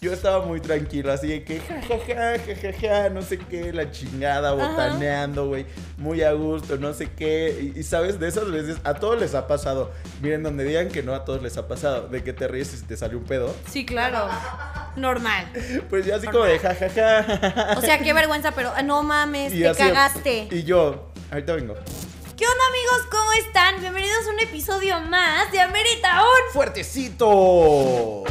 yo estaba muy tranquilo, así de que jajaja, jajaja, no sé qué, la chingada, botaneando, güey, muy a gusto, no sé qué. Y, y, sabes, de esas veces, a todos les ha pasado. Miren, donde digan que no, a todos les ha pasado, de que te ríes y se te sale un pedo. Sí, claro. Normal. Pues yo así como de jajaja. O sea, qué vergüenza, pero no mames, te cagaste. Y yo, ahorita vengo. ¿Qué onda amigos? ¿Cómo están? Bienvenidos a un episodio más de Amerita un fuertecito.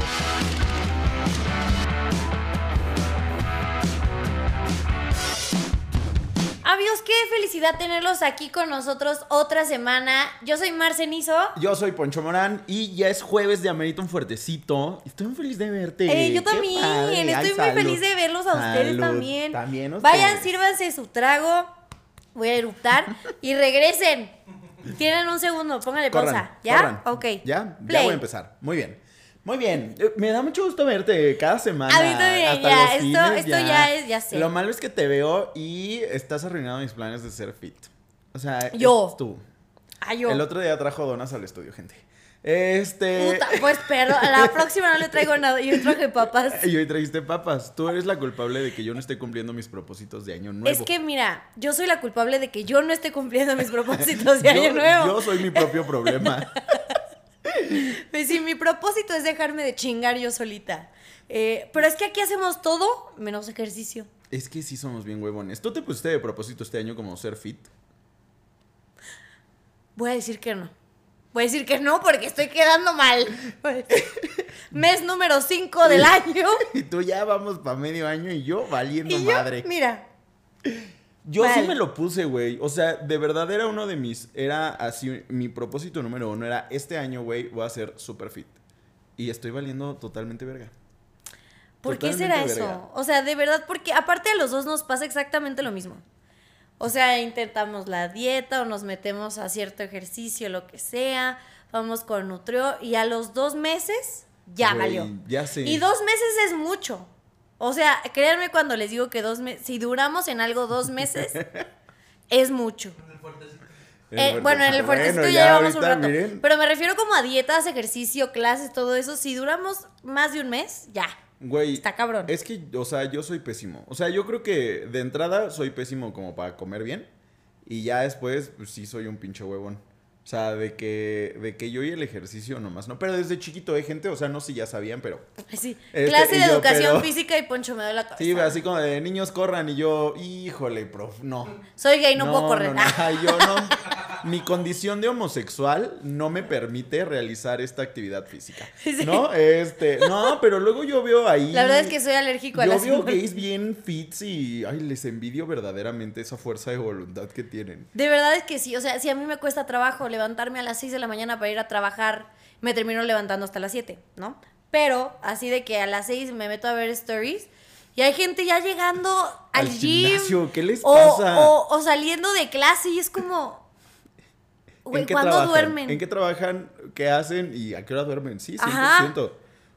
Amigos, qué felicidad tenerlos aquí con nosotros otra semana. Yo soy Marcenizo. Yo soy Poncho Morán y ya es jueves de Amerita un fuertecito. Estoy muy feliz de verte. Eh, yo también. Estoy muy feliz de verlos a ustedes también. También Vayan, sírvanse su trago voy a eruptar y regresen. Tienen un segundo, póngale pausa. ¿Ya? Ok. ¿Ya? Ya voy a empezar. Muy bien. Muy bien. Eh, me da mucho gusto verte cada semana. A mí también, ya. esto, esto ya. es, ya sé. Lo malo es que te veo y estás arruinando mis planes de ser fit. O sea, yo. tú. Ah, yo. El otro día trajo donas al estudio, gente. Este. Puta, pues perdón, a la próxima no le traigo nada. Yo traje papas. Y hoy trajiste papas. Tú eres la culpable de que yo no esté cumpliendo mis propósitos de año nuevo. Es que mira, yo soy la culpable de que yo no esté cumpliendo mis propósitos de año nuevo. Yo soy mi propio problema. pues sí, mi propósito es dejarme de chingar yo solita. Eh, pero es que aquí hacemos todo menos ejercicio. Es que sí somos bien huevones. ¿Tú te pusiste de propósito este año como ser fit? Voy a decir que no. Voy a decir que no porque estoy quedando mal. Mes número 5 del año. Y tú ya vamos para medio año y yo valiendo madre. Mira. Yo sí me lo puse, güey. O sea, de verdad era uno de mis. Era así. Mi propósito número uno era: este año, güey, voy a ser super fit. Y estoy valiendo totalmente verga. ¿Por qué será eso? O sea, de verdad, porque aparte a los dos nos pasa exactamente lo mismo. O sea, intentamos la dieta o nos metemos a cierto ejercicio, lo que sea, vamos con nutrio y a los dos meses ya valió. Ya sé. Y dos meses es mucho. O sea, créanme cuando les digo que dos meses, si duramos en algo dos meses, es mucho. Eh, bueno, en el fuertecito ya, llevamos un rato. Pero me refiero como a dietas, ejercicio, clases, todo eso. Si duramos más de un mes, ya. Güey. Está cabrón. Es que, o sea, yo soy pésimo. O sea, yo creo que de entrada soy pésimo como para comer bien. Y ya después, pues sí soy un pinche huevón. O sea, de que, de que yo y el ejercicio nomás, ¿no? Pero desde chiquito hay gente, o sea, no sé si ya sabían, pero... Sí, este, clase de educación física y Poncho me da la cabeza. Sí, así como de niños corran y yo, híjole, prof, no. Soy gay, no, puedo correr. No, no, yo no, mi condición de homosexual no me permite realizar esta actividad física, ¿no? Este, no, pero luego yo veo ahí... La verdad es que soy alérgico a las... Yo veo gays bien fits y, ay, les envidio verdaderamente esa fuerza de voluntad que tienen. De verdad es que sí, o sea, si a mí me cuesta trabajo levantarme a las 6 de la mañana para ir a trabajar, me termino levantando hasta las 7, ¿no? Pero así de que a las 6 me meto a ver stories y hay gente ya llegando al, al gym. ¿Qué les pasa? O, saliendo de clase y es como... ¿En qué ¿cuándo duermen? ¿En qué trabajan? ¿Qué hacen? ¿Y a qué hora duermen? Sí, 100%.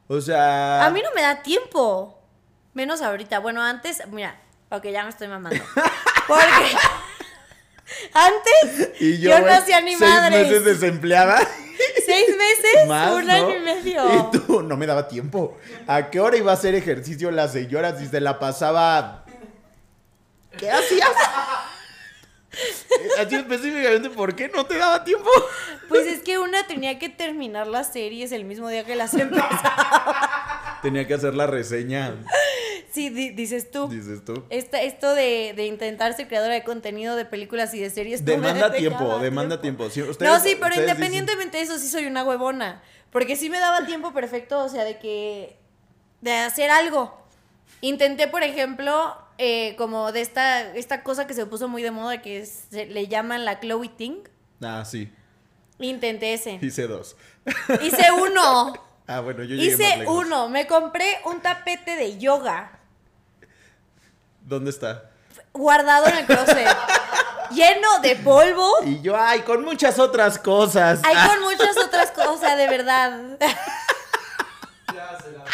O sea... A mí no me da tiempo. Menos ahorita. Bueno, antes, mira, ok, ya me estoy mamando. Porque... Antes yo, no hacía ni madre. Seis meses desempleada. Seis meses, un año y medio. Y tú, no me daba tiempo. ¿A qué hora iba a hacer ejercicio la señora si se la pasaba? ¿Qué hacías? Así específicamente, ¿por qué no te daba tiempo? Pues es que una tenía que terminar las series el mismo día que las empezaba. Tenía que hacer la reseña. Sí, dices tú. Dices tú. esto de, de, intentar ser creadora de contenido de películas y de series. Demanda tiempo, demanda tiempo. no, sí, pero independientemente de eso, sí soy una huevona. Porque sí me daba tiempo perfecto, o sea, de que. de hacer algo. Intenté, por ejemplo, eh, como de esta, esta cosa que se puso muy de moda, que se, le llaman la Chloe Ting. Ah, sí. Intenté ese. Hice dos. Hice uno. ah, bueno, yo llegué Hice uno. Me compré un tapete de yoga. ¿Dónde está? Guardado en el closet. lleno de polvo. Y yo, ay, con muchas otras cosas. Ay, con muchas otras cosas, de verdad. Ya se la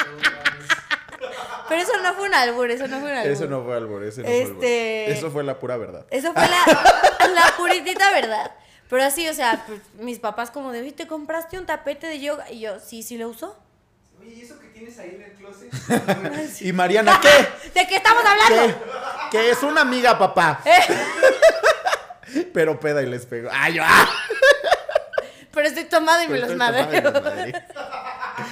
Pero eso no fue un albur, eso no fue un albur. Eso no fue albur, eso no fue albur. Este, eso fue la pura verdad. Eso fue la, la puritita verdad. Pero así, o sea, pues, mis papás como de, ¿te compraste un tapete de yoga? Y yo, sí, sí lo uso. Oye, ¿y eso qué tienes ahí en el closet? y Mariana, ¿qué? ¿De qué estamos hablando? Que es una amiga, papá. Eh. Pero peda y les pego. ¡Ay, yo! ¡ah! Pero estoy tomado y me los madreo.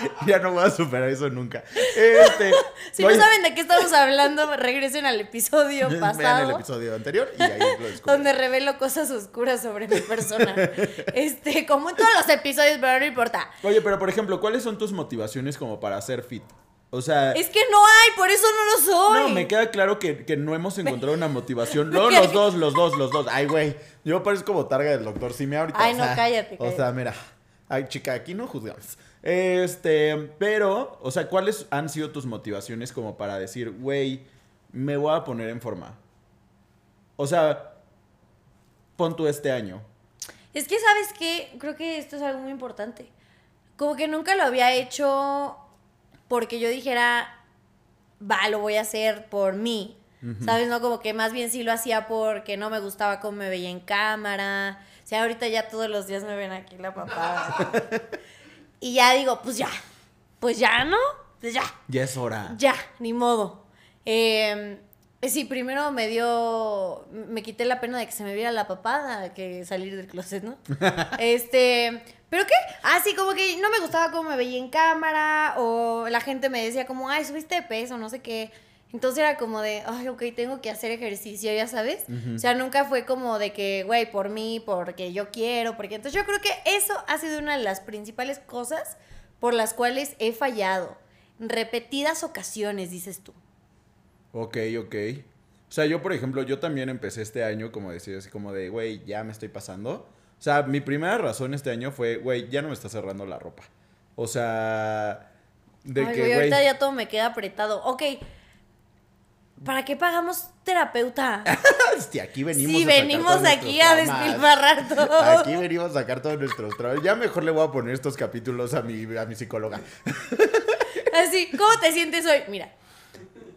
ya no voy a superar eso nunca. Este, si no saben de qué estamos hablando, regresen al episodio pasado. Vean el episodio anterior y ahí lo Donde revelo cosas oscuras sobre mi persona. este, como en todos los episodios, pero no importa. Oye, pero por ejemplo, ¿cuáles son tus motivaciones como para hacer fit? O sea. Es que no hay, por eso no lo soy. No, me queda claro que, no hemos encontrado una motivación. No, los dos, los dos, los dos. Ay, güey. Yo parezco como targa del doctor Sime ahorita. Ay, no, cállate, O sea, mira. Ay, chica, aquí no juzgamos. Este, pero, o sea, ¿cuáles han sido tus motivaciones como para decir, güey, me voy a poner en forma? O sea, pon tú este año. Es que, ¿sabes qué? Creo que esto es algo muy importante. Como que nunca lo había hecho porque yo dijera, va, lo voy a hacer por mí. ¿Sabes? No, como que más bien sí lo hacía porque no me gustaba cómo me veía en cámara. O sea, ahorita ya todos los días me ven aquí la papada. y ya digo, pues ya. Pues ya, ¿no? Pues ya. Ya es hora. Ya, ni modo. Eh, sí, primero me dio. Me quité la pena de que se me viera la papada que salir del closet, ¿no? este. ¿Pero qué? Ah, sí, como que no me gustaba cómo me veía en cámara, o la gente me decía como, ay, subiste de peso, no sé qué. Entonces era como de, ay, ok, tengo que hacer ejercicio, ya sabes. O sea, nunca fue como de que, güey, por mí, porque yo quiero, porque... Entonces yo creo que eso ha sido una de las principales cosas por las cuales he fallado. Repetidas ocasiones, dices tú. Ok, ok. O sea, yo, por ejemplo, yo también empecé este año, como decía, así como de, güey, ya me estoy pasando. O sea, mi primera razón este año fue, güey, ya no me está cerrando la ropa. O sea, de que, güey... ahorita ya todo me queda apretado. Ok, ¿para qué pagamos terapeuta? Hostia, aquí venimos sí, venimos aquí a despilfarrar todo. Aquí venimos a sacar todos nuestros trabajos. Ya mejor le voy a poner estos capítulos a mi, a mi psicóloga. Así, ¿cómo te sientes hoy? Mira,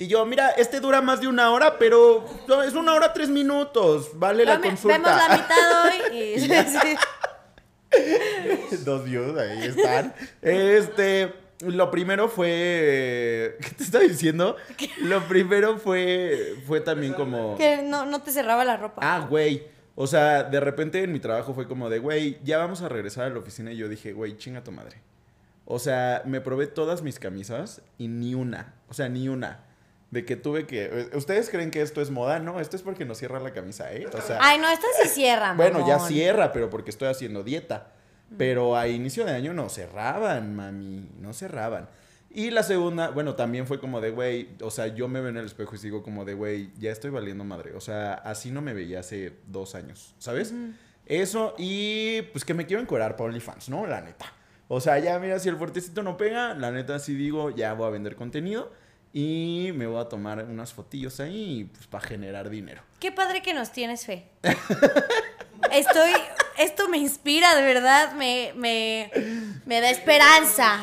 y yo, mira, este dura más de una hora, pero es una hora tres minutos. Vale la consulta. Vemos la mitad hoy. Y... Dos views, ahí están. Este, lo primero fue. ¿Qué te estaba diciendo? Lo primero fue. Fue también como. Que no, no te cerraba la ropa. Ah, güey. O sea, de repente en mi trabajo fue como de, güey, ya vamos a regresar a la oficina. Y yo dije, güey, chinga tu madre. O sea, me probé todas mis camisas y ni una. O sea, ni una de que tuve que. Eh, ¿Ustedes creen que esto es moda? No, esto es porque no cierra la camisa, ¿eh? O sea. Ay, no, esta sí cierra, Bueno, ya cierra, pero porque estoy haciendo dieta. Pero a inicio de año no cerraban, mami. No cerraban. Y la segunda, bueno, también fue como de, güey, o sea, yo me veo en el espejo y sigo como de, güey, ya estoy valiendo madre. O sea, así no me veía hace dos años, ¿sabes? Eso y pues que me quiero encuerar para OnlyFans, ¿no? La neta. O sea, ya mira, si el fuertecito no pega, la neta sí digo, ya voy a vender contenido. Y me voy a tomar unas fotillos ahí pues, para generar dinero. Qué padre que nos tienes fe. Estoy. Esto me inspira, de verdad. Me, me, me da esperanza.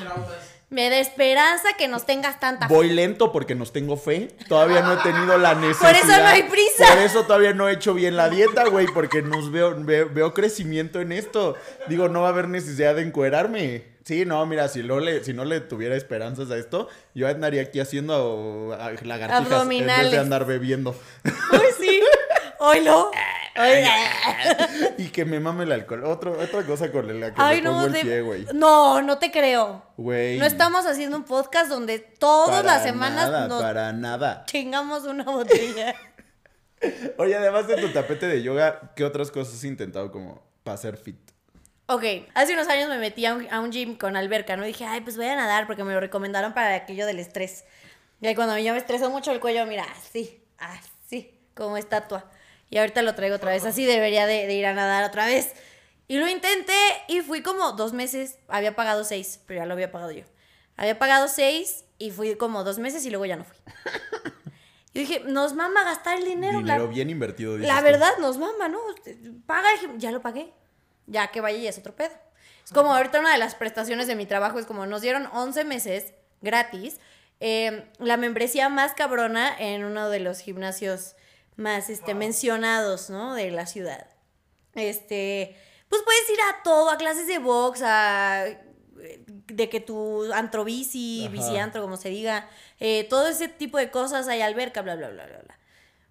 Me da esperanza que nos tengas tanta fe. Voy lento porque nos tengo fe. Todavía no he tenido la necesidad. Por eso no hay prisa. Por eso todavía no he hecho bien la dieta, güey, porque nos veo, veo, crecimiento en esto. Digo, no va a haber necesidad de encuerarme. Sí, no, mira, si no le, si no le tuviera esperanzas a esto, yo andaría aquí haciendo ah, lagartijas en vez de andar bebiendo. Uy, sí. Oilo. y que me mame el alcohol. otra cosa con la que Ay, no, el pie, güey. No, no te creo. Güey. No estamos haciendo un podcast donde todas las semanas nada, nos para nada. chingamos una botella. Oye, además de tu tapete de yoga, ¿qué otras cosas has intentado como para ser fit? Ok, hace unos años me metí a un, gym con alberca, ¿no? dije, ay, pues voy a nadar porque me lo recomendaron para aquello del estrés. Y ahí cuando yo me estresó mucho el cuello, mira, así, así, como estatua. Y ahorita lo traigo otra vez, así debería de, ir a nadar otra vez. Y lo intenté y fui como dos meses, había pagado seis, pero ya lo había pagado yo. Había pagado seis y fui como dos meses y luego ya no fui. Y dije, nos mama gastar el dinero. Dinero bien invertido. La verdad, nos mama, ¿no? Paga, ya lo pagué ya que vaya y es otro pedo. Es como ahorita una de las prestaciones de mi trabajo es como nos dieron 11 meses gratis em, la membresía más cabrona en uno de los gimnasios más este, mencionados, ¿no? De la ciudad. Este, pues puedes ir a todo, a clases de box, a de que tu antro bici, bici antro, como se diga, eh, todo ese tipo de cosas, hay alberca, bla, bla, bla, bla, bla.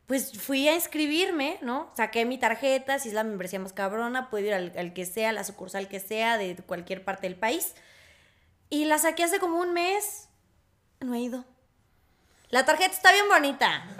Pues fui a inscribirme, ¿no? Saqué mi tarjeta, si es la membresía más cabrona, puedo ir al, al que sea, la sucursal que sea, de cualquier parte del país. Y la saqué hace como un mes. No he ido. La tarjeta está bien bonita.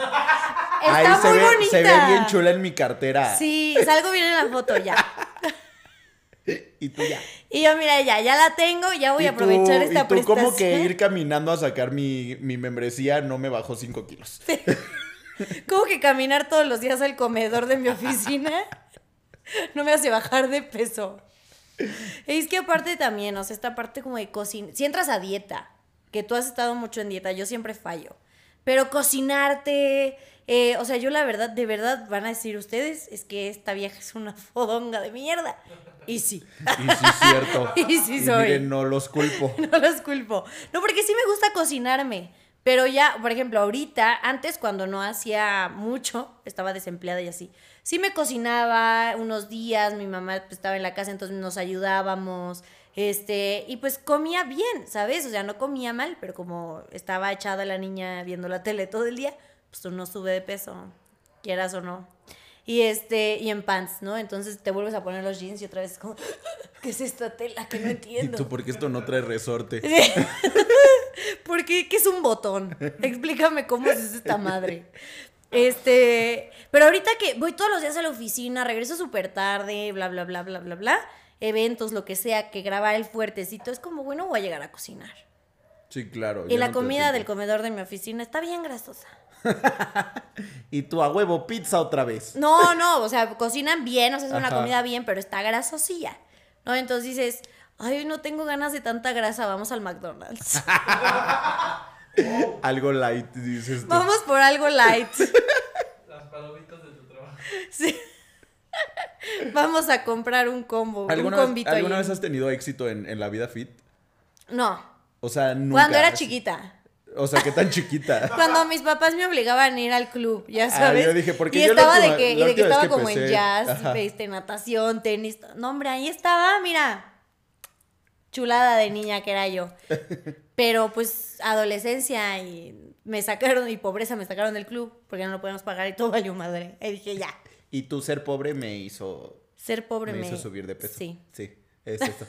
Está Ahí se muy ve, bonita. se ve bien chula en mi cartera. Sí, salgo bien en la foto ya. Y tú ya. Y yo, mira, ya, ya la tengo, ya voy a aprovechar esta y tú prestación. como que ir caminando a sacar mi, mi membresía no me bajó 5 kilos. Como que caminar todos los días al comedor de mi oficina no me hace bajar de peso. Es que aparte también, o sea, esta parte como de cocina. Si entras a dieta, que tú has estado mucho en dieta, yo siempre fallo. Pero cocinarte, eh, o sea, yo la verdad, de verdad van a decir ustedes, es que esta vieja es una fodonga de mierda. Y sí, Y sí es cierto. Y sí soy. miren, no los culpo. no los culpo. No, porque sí me gusta cocinarme. Pero ya, por ejemplo, ahorita, antes cuando no hacía mucho, estaba desempleada y así. Sí me cocinaba unos días, mi mamá pues, estaba en la casa, entonces nos ayudábamos. Este, y pues comía bien, ¿sabes? O sea, no comía mal, pero como estaba echada la niña viendo la tele todo el día, pues uno sube de peso, quieras o no. Y este, y en pants, ¿no? Entonces te vuelves a poner los jeans y otra vez como, ¿qué es esta tela que no Y entiendo? tú, porque esto no trae resorte. Porque, ¿qué es un botón? Explícame cómo es esta madre. Este, pero ahorita que voy todos los días a la oficina, regreso súper tarde, bla, bla, bla, bla, bla, bla, eventos, lo que sea, que grabar el fuertecito, es como, bueno, voy a llegar a cocinar. Sí, claro. Y la no comida del comedor de mi oficina está bien grasosa. Y tú a huevo pizza otra vez. No, no, o sea, cocinan bien, o sea, es una Ajá. comida bien, pero está grasosilla. ¿No? Entonces dices, ay, no tengo ganas de tanta grasa, vamos al McDonald's. Algo light, dices tú. vamos por algo light. Las palomitas de tu trabajo. Sí. Vamos a comprar un combo, un ¿Alguna, vez, combito ¿alguna ahí. vez has tenido éxito en, en la vida fit? No, O sea, nunca. cuando era así. chiquita. O sea, ¿qué tan chiquita? Cuando mis papás me obligaban a ir al club, ya Ah, sabes. yo dije, porque y yo estaba última- de que, y de que estaba que como en jazz, ajá. este, natación, tenis. No, hombre, ahí estaba, mira. Chulada de niña que era yo. Pero pues adolescencia y me sacaron, y pobreza me sacaron del club porque no lo podíamos pagar y todo valió madre. Y dije, ya, Y tu ser pobre me hizo, ser pobre me me, hizo subir de peso. Sí. Sí, es eso.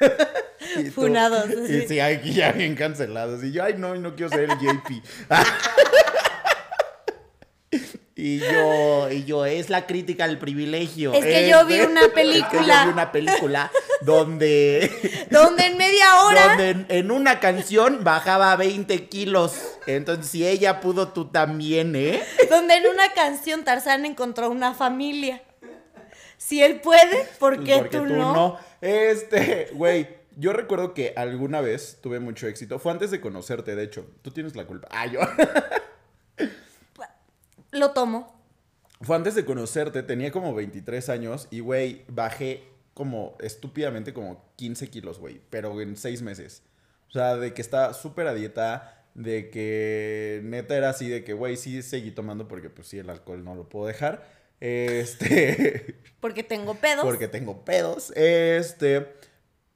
Y tú- Funados, Y sí. sí, aquí ya bien cancelados. Y yo, ay, no, no quiero ser el JP. y yo, y yo, es la crítica al privilegio. Es que yo vi una Es que película. yo vi una película donde, Donde en media hora. donde en, en una canción bajaba 20 kilos. Entonces, si ella pudo, tú también, ¿eh? Donde en una canción Tarzán encontró una familia. Si él puede, ¿por Pues qué porque tú, no? Este, güey, yo recuerdo que alguna vez tuve mucho éxito. Fue antes de conocerte, de hecho. Tú tienes la culpa. Ah, yo. Lo tomo. Fue antes de conocerte, tenía como 23 años y, güey, bajé como estúpidamente como 15 kilos, güey, pero en 6 meses. O sea, de que estaba súper a dieta, de que neta era así, de que, güey, sí seguí tomando porque, pues sí, el alcohol no lo puedo dejar. Este, Porque tengo pedos. porque tengo pedos. Este,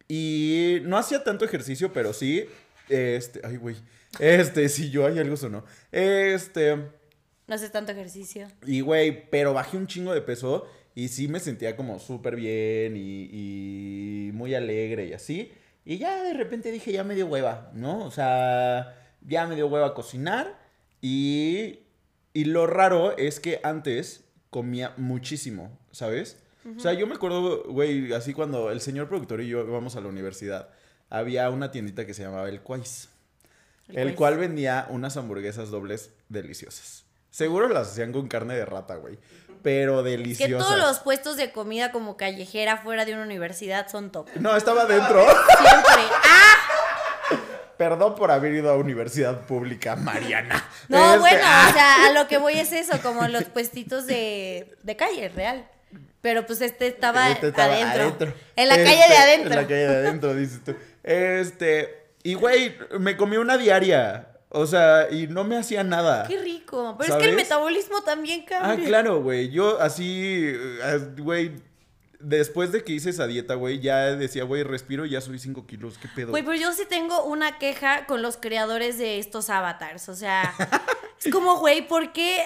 y no hacía tanto ejercicio, pero sí, este, ay, güey, este, sí, yo, hay algo sonó. Este... No haces tanto ejercicio. Y, güey, pero bajé un chingo de peso y sí me sentía como súper bien y, y muy alegre y así. Y ya de repente dije, ya me dio hueva, ¿no? O sea, ya me dio hueva cocinar y, y lo raro es que antes comía muchísimo, ¿sabes? O sea, yo me acuerdo, güey, así cuando el señor productor y yo íbamos a la universidad, había una tiendita que se llamaba El Quais. El El, Quais. cual vendía unas hamburguesas dobles deliciosas. Seguro las hacían con carne de rata, güey. Pero Que deliciosas. todos los puestos de comida como callejera fuera de una universidad son top. No, estaba dentro. Siempre. ¡Ah! Perdón por haber ido a universidad pública, Mariana. No, Este, bueno, ah, o sea, a lo que voy es eso, como los puestitos de, de calle, real. Pero pues este estaba, este estaba adentro. En la calle de Este, adentro. En la calle de adentro, dices tú. Este. Y, güey, me comí una diaria. O sea, y no me hacía nada. Qué rico. Pero es que el metabolismo también Ah, cambia. claro, güey. Yo así, güey, después de que hice esa dieta, güey, ya decía, güey, respiro y ya subí 5 kilos. ¿Qué pedo? Güey, pero yo sí tengo una queja con los creadores de estos avatars. O sea, es como, güey, ¿por qué,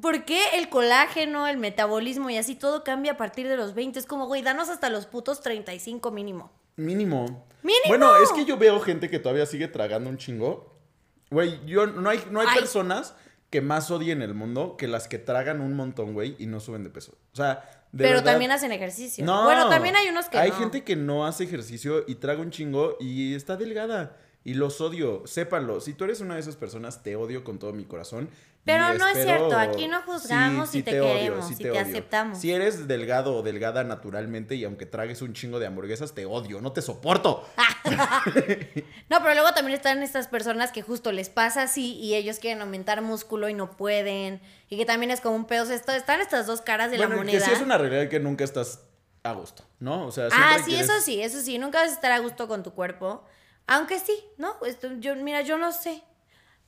¿por qué el colágeno, el metabolismo y así todo cambia a partir de los 20? Es como, güey, danos hasta los putos 35 mínimo. Mínimo. Mínimo. Bueno, es que yo veo gente que todavía sigue tragando un chingo. Güey, yo no hay, no hay Ay. personas que más odien el mundo que las que tragan un montón, güey, y no suben de peso. O sea, de pero verdad- también hacen ejercicio. No. Bueno, también hay unos que Hay no. gente que no hace ejercicio y traga un chingo y está delgada. Y los odio, sépanlo. Si tú eres una de esas personas, te odio con todo mi corazón. Pero no es cierto, aquí no juzgamos y te queremos y te aceptamos. Si eres delgado o delgada naturalmente y aunque tragues un chingo de hamburguesas, te odio, no te soporto. No, pero luego también están estas personas que justo les pasa así y ellos quieren aumentar músculo y no pueden. Y que también es como un pedo. O sea, esto- están estas dos caras de bueno, la que moneda. sí es una realidad que nunca estás a gusto, ¿no? O sea, Ah, sí, quieres- eso sí, eso sí. Nunca vas a estar a gusto con tu cuerpo. Aunque sí, ¿no? Esto, yo, mira, yo no sé.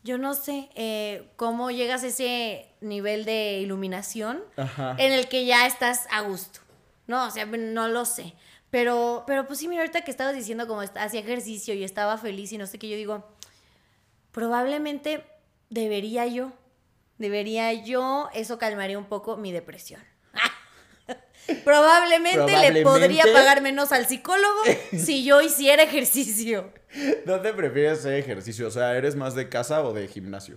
Yo no sé eh, cómo llegas a ese nivel de iluminación Ajá. en el que ya estás a gusto. No, o sea, no lo sé. Pero, pero pues sí, mira, ahorita que estabas diciendo como hacía ejercicio y estaba feliz y no sé qué, yo digo, probablemente debería yo, debería yo, eso calmaría un poco mi depresión. Probablemente, le podría pagar menos al psicólogo si yo hiciera ejercicio. ¿Dónde prefieres hacer ejercicio? O sea, ¿eres más de casa o de gimnasio?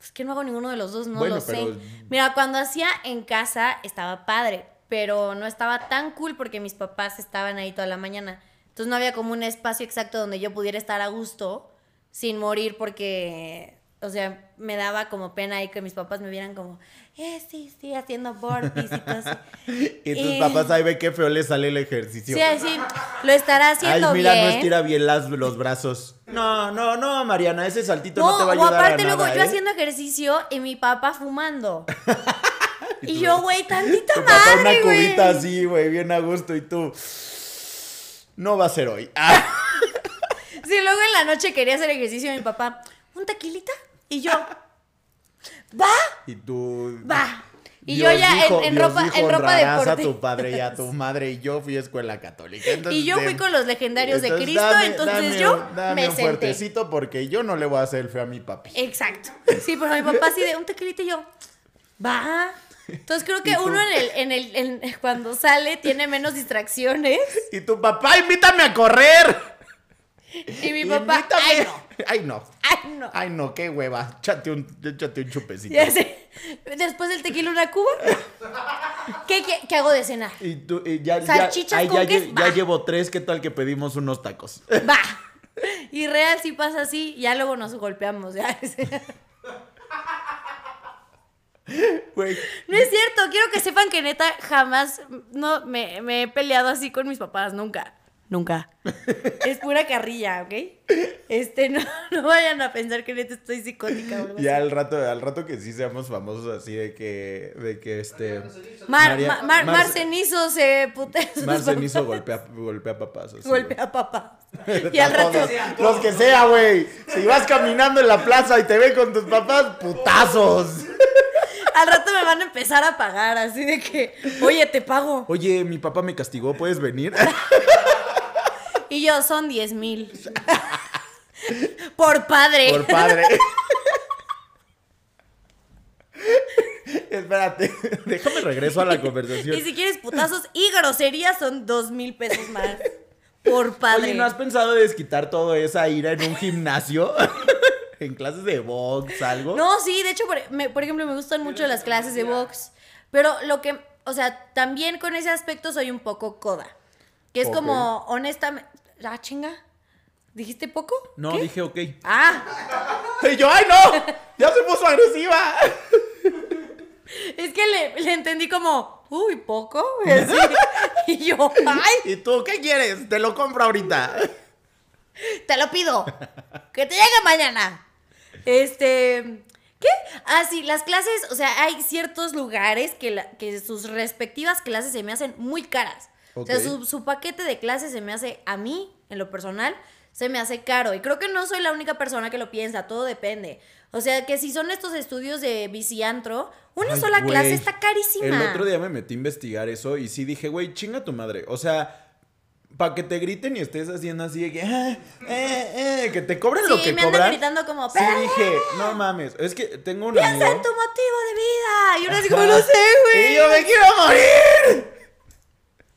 Es que no hago ninguno de los dos, no Bueno, lo sé. Mira, cuando hacía en casa estaba padre, pero no estaba tan cool porque mis papás estaban ahí toda la mañana. Entonces no había como un espacio exacto donde yo pudiera estar a gusto sin morir porque, o sea, me daba como pena ahí que mis papás me vieran como, eh, sí, sí, haciendo burpees y todo así. Y tus papás ahí ve qué feo le sale el ejercicio. Sí, así, lo estará Ay, haciendo mira, bien. no estira bien las, los brazos. No, no, no, Mariana, ese saltito no, No, te va a o ayudar aparte a luego nada, yo ¿eh? haciendo ejercicio y mi papá fumando. y yo, güey, tantita Tu papá una madre, güey. cubita así, güey, bien a gusto y tú... No va a ser hoy. Ah. Sí, luego en la noche quería hacer ejercicio y mi papá, ¿un tequilita? Y yo, ¿va? Y tú... Va. Y Dios yo ya en- dijo- en, Dios ropa, dijo, en ropa deporte. a tu padre y a tu madre y yo fui a escuela católica. Entonces, Y yo fui con los legendarios de Cristo, dame- entonces dame yo dame me un senté. fuertecito porque yo no le voy a hacer el feo a mi papi. Exacto. Sí, pero mi papá así de un tequilita y yo, va. Entonces creo que uno en el, en el, en- cuando sale tiene menos distracciones. Y tu papá, invítame a correr. Y mi papá, Invítame. ay no, Ay, no. ay no. Ay, no, qué hueva. Échate un, échate un chupecito. Ya sé. Después del tequila una cuba. ¿Qué, qué, qué hago de cenar? Y tú, y ya, ya, Salchichas ay, con ya, queso, ya llevo tres, ¿qué tal que pedimos unos tacos? Va. Y real si pasa así, ya luego nos golpeamos. ya. Güey, No es cierto, quiero que sepan que neta jamás no me, me he peleado así con mis papás, nunca. Nunca. Es pura carrilla, ¿ok? Este, no, no vayan a pensar que neta estoy psicótica o algo ya así. al rato, al rato que sí seamos famosos así de que, de que este... Mar, María- Ma- Mar, Mar- Mar Cenizo se putea Mar papás. Cenizo golpea, golpea papás. así, Golpea a papá. güey. Y al rato. Todos, Los que sea, güey. Si vas caminando en la plaza y te ven con tus papás, putazos. Al rato me van a empezar a pagar, así de que, oye, te pago. Oye, mi papá me castigó, ¿puedes venir? Y yo, son 10 mil. Por padre. Por padre. Espérate, déjame regreso a la conversación. Y si quieres putazos y groserías, son dos mil pesos más. Por padre. Oye, ¿no has pensado de desquitar toda esa ira en un gimnasio? en clases de box, algo. No, sí, de hecho, por, me- por ejemplo, me gustan mucho las clases de box. Pero lo que, o sea, también con ese aspecto soy un poco coda. Que es como, honestamente. Ah, chinga. ¿Dijiste poco? No, ¿Qué? dije ok. Ah, Y yo, ¡ay no! ¡Ya se puso agresiva! es que le, le entendí como, uy, poco. Así. Y yo, ay, ¿Y tú qué quieres? Te lo compro ahorita. te lo pido. Que te llegue mañana. Este. ¿Qué? Ah, sí, las clases, o sea, hay ciertos lugares que, la- que sus respectivas clases se me hacen muy caras. O sea, su, su paquete de clases se me hace, a mí, en lo personal, se me hace caro. Y creo que no soy la única persona que lo piensa, todo depende. O sea, que si son estos estudios de biciantro, una sola clase está carísima. El otro día me metí a investigar eso y sí dije, güey, chinga tu madre. O sea, para que te griten y estés haciendo así de que, ah, eh, eh, que te cobren lo que me cobran. gritando como, sí, dije, no mames, es que tengo un Piensa amigo. en tu motivo de vida. Y uno así como, no sé, güey. Y yo me quiero morir.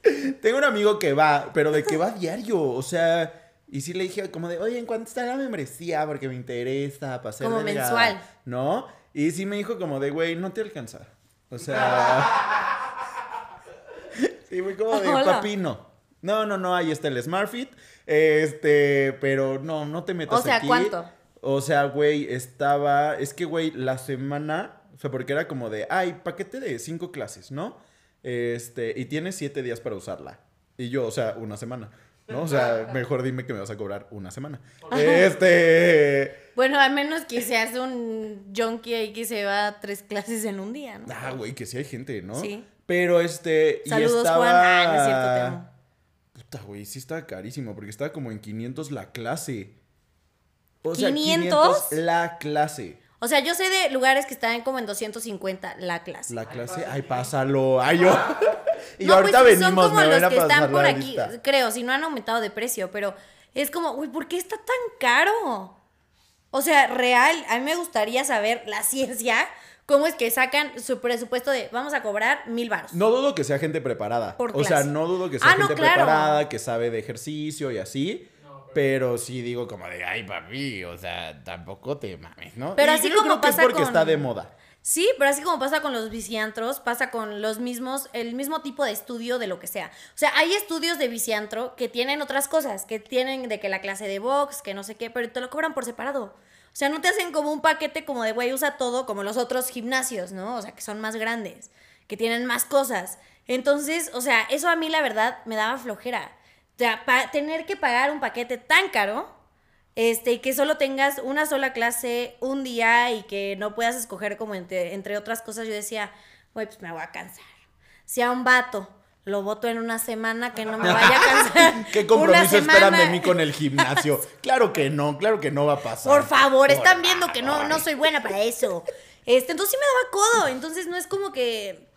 tengo un amigo que va, pero de que va diario, o sea, y sí le dije como de, oye, ¿en cuánto está la membresía? Porque me interesa para ser Como mensual. ¿No? Y sí me dijo como de, güey, no te alcanza. O sea... sí, muy como de, papino. No, no, no, ahí está el SmartFit. Este, pero no, no te metas O sea, ¿cuánto? O sea, güey, estaba. Es que, güey, la semana. O sea, porque era como de. Ay, paquete de cinco clases, ¿no? Este, y tienes siete días para usarla. Y yo, o sea, una semana. ¿No? O sea, mejor dime que me vas a cobrar una semana. Este. Bueno, al menos que seas un junkie ahí que se va a tres clases en un día, ¿no? Ah, güey, que sí hay gente, ¿no? Sí. Pero este. Saludos, y estaba... Juan. Ah, no es cierto, te amo. Puta, güey, sí estaba carísimo, porque estaba como en 500 la clase. O sea, 500 la clase. O sea, yo sé de lugares que están como en 250 la clase. La clase, ay, pásalo. Ay, yo. y no, ahorita pues, venimos, son como me los que están por aquí, lista. creo, si no han aumentado de precio, pero es como, uy, ¿por qué está tan caro? O sea, real, a mí me gustaría saber la ciencia, cómo es que sacan su presupuesto de vamos a cobrar mil baros. No dudo que sea gente preparada. Por o sea, no dudo que sea Ah, no, gente claro. preparada, que sabe de ejercicio y así. Pero... sí digo como de, ay, papi, o sea, tampoco te mames, ¿no? Pero Y así yo como creo que es pasa porque con- está de moda. Sí, pero así como pasa con los viciantros, pasa con los mismos, el mismo tipo de estudio de lo que sea. O sea, hay estudios de viciantro que tienen otras cosas, que tienen de que la clase de box, que no sé qué, pero te lo cobran por separado. O sea, no te hacen como un paquete como de, güey, usa todo, como los otros gimnasios, ¿no? O sea, que son más grandes, que tienen más cosas. Entonces, o sea, eso a mí la verdad me daba flojera. O sea, pa- tener que pagar un paquete tan caro este, y que solo tengas una sola clase un día y que no puedas escoger como entre, entre otras cosas, yo decía, güey, pues me voy a cansar. Si a un vato lo voto en una semana, que no me vaya a cansar. ¿Qué compromiso esperan de mí con el gimnasio? claro que no, claro que no va a pasar. Por favor, están viendo que no, no soy buena para eso. Este, entonces sí me daba codo, entonces no es como que...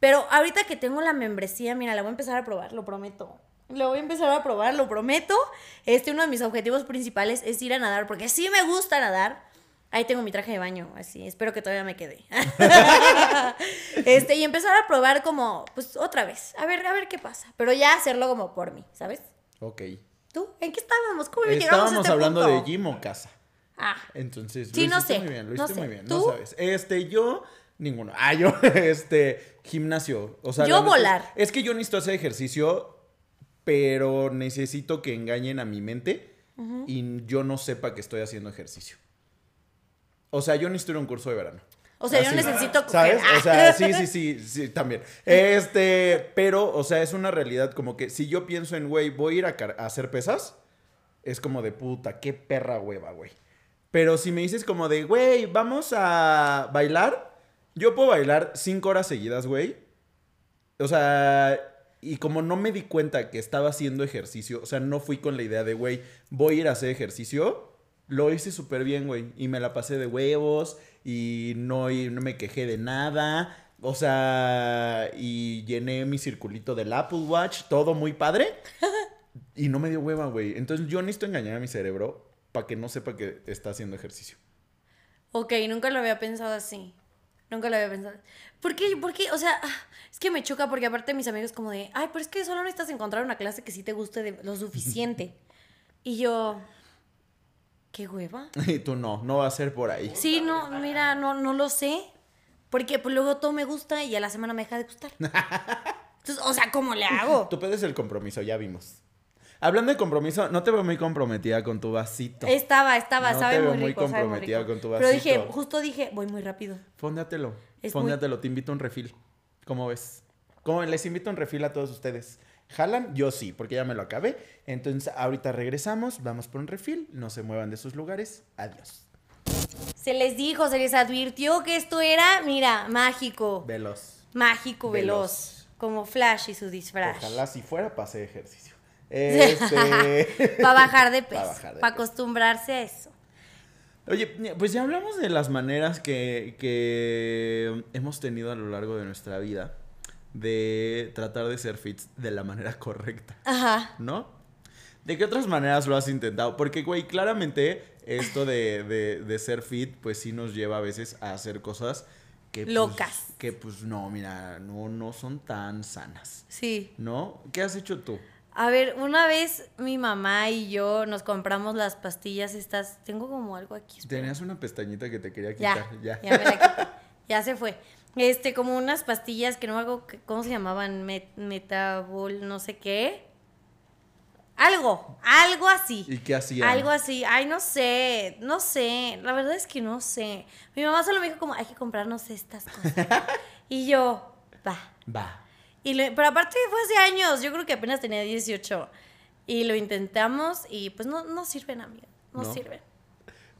Pero ahorita que tengo la membresía, mira, la voy a empezar a probar, lo prometo. Lo voy a empezar a probar, lo prometo. Este, uno de mis objetivos principales es ir a nadar, porque sí me gusta nadar. Ahí tengo mi traje de baño, así, espero que todavía me quede. este, y empezar a probar como, pues otra vez, a ver, a ver qué pasa. Pero ya hacerlo como por mí, ¿sabes? Ok. ¿Tú? ¿En qué estábamos? ¿Cómo llegamos a Estábamos este hablando punto? de gym o casa. Ah, Entonces, Sí, lo no sé, muy bien, lo no sé. muy bien, ¿Tú? no sabes. Este, yo, ninguno. Ah, yo, este, gimnasio. O sea, Yo volar. Es, que yo necesito hacer ejercicio, pero necesito que engañen a mi mente y yo no sepa que estoy haciendo ejercicio. O sea, yo necesito ir a un curso de verano. O sea, yo necesito ¿Sabes? coger. O sea, sí, sí, sí, sí, también. Este, pero, o sea, es una realidad como que si yo pienso en, güey, voy a ir a, a hacer pesas, es como de puta, qué perra hueva, güey. Pero si me dices como de, güey, vamos a bailar, yo puedo bailar cinco horas seguidas, güey. O sea, y como no me di cuenta que estaba haciendo ejercicio, o sea, no fui con la idea de, güey, voy a ir a hacer ejercicio, lo hice súper bien, güey. Y me la pasé de huevos y no, y no me quejé de nada. O sea, y llené mi circulito del Apple Watch, todo muy padre. Y no me dio hueva, güey. Entonces yo necesito engañar a mi cerebro para que no sepa que está haciendo ejercicio. Ok, nunca lo había pensado así. Nunca lo había pensado. ¿Por qué? ¿Por qué? O sea, ah, es que me choca porque aparte mis amigos como de, ay, pero es que solo necesitas encontrar una clase que sí te guste de lo suficiente. y yo, ¿qué hueva? Y tú no, no va a ser por ahí. Sí, no, mira, no, no lo sé. Porque pues luego todo me gusta y a la semana me deja de gustar. Entonces, o sea, ¿cómo le hago? Tú puedes el compromiso, ya vimos. Hablando de compromiso, no te veo muy comprometida con tu vasito. Estaba, estaba, No sabe te veo muy muy rico, muy comprometida rico. con tu Pero dije, vasito. justo dije, voy muy rápido. Fóndatelo. Es muy- Fóndatelo, te invito a un refil. ¿Cómo ves? ¿Cómo les invito a un refil a todos ustedes? ¿Jalan? Yo sí, porque ya me lo acabé. Entonces, ahorita regresamos, vamos por un refil. No se muevan de sus lugares. Adiós. Se les dijo, se les advirtió que esto era, mira, mágico. Veloz. Mágico, veloz. Veloz. Como Flash y su disfraz. Ojalá si fuera hacer ejercicio. Este... para bajar de peso. Para acostumbrarse a eso. Oye, pues ya hablamos de las maneras que, que hemos tenido a lo largo de nuestra vida de tratar de ser fit de la manera correcta. Ajá. ¿No? ¿De qué otras maneras lo has intentado? Porque, güey, claramente esto de, de, ser fit, pues sí nos lleva a veces a hacer cosas que... Pues, Locas. que pues no, mira, no, no son tan sanas. Sí. ¿No? ¿Qué has hecho tú? A ver, una vez mi mamá y yo nos compramos las pastillas estas. Tengo como algo aquí. Tenías una pestañita que te quería quitar. Ya, ya, me la Ya se fue. Este, como unas pastillas que no hago, ¿cómo se llamaban? metabol, no sé qué. Algo, algo así. ¿Y qué hacían? Algo así. Ay, no sé, no sé. La verdad es que no sé. Mi mamá solo me dijo como, hay que comprarnos estas cosas. y yo, va. Va. Y pero aparte fue hace años, yo creo que apenas tenía 18. Y lo intentamos y pues no, no sirven, amigo. No, sirven.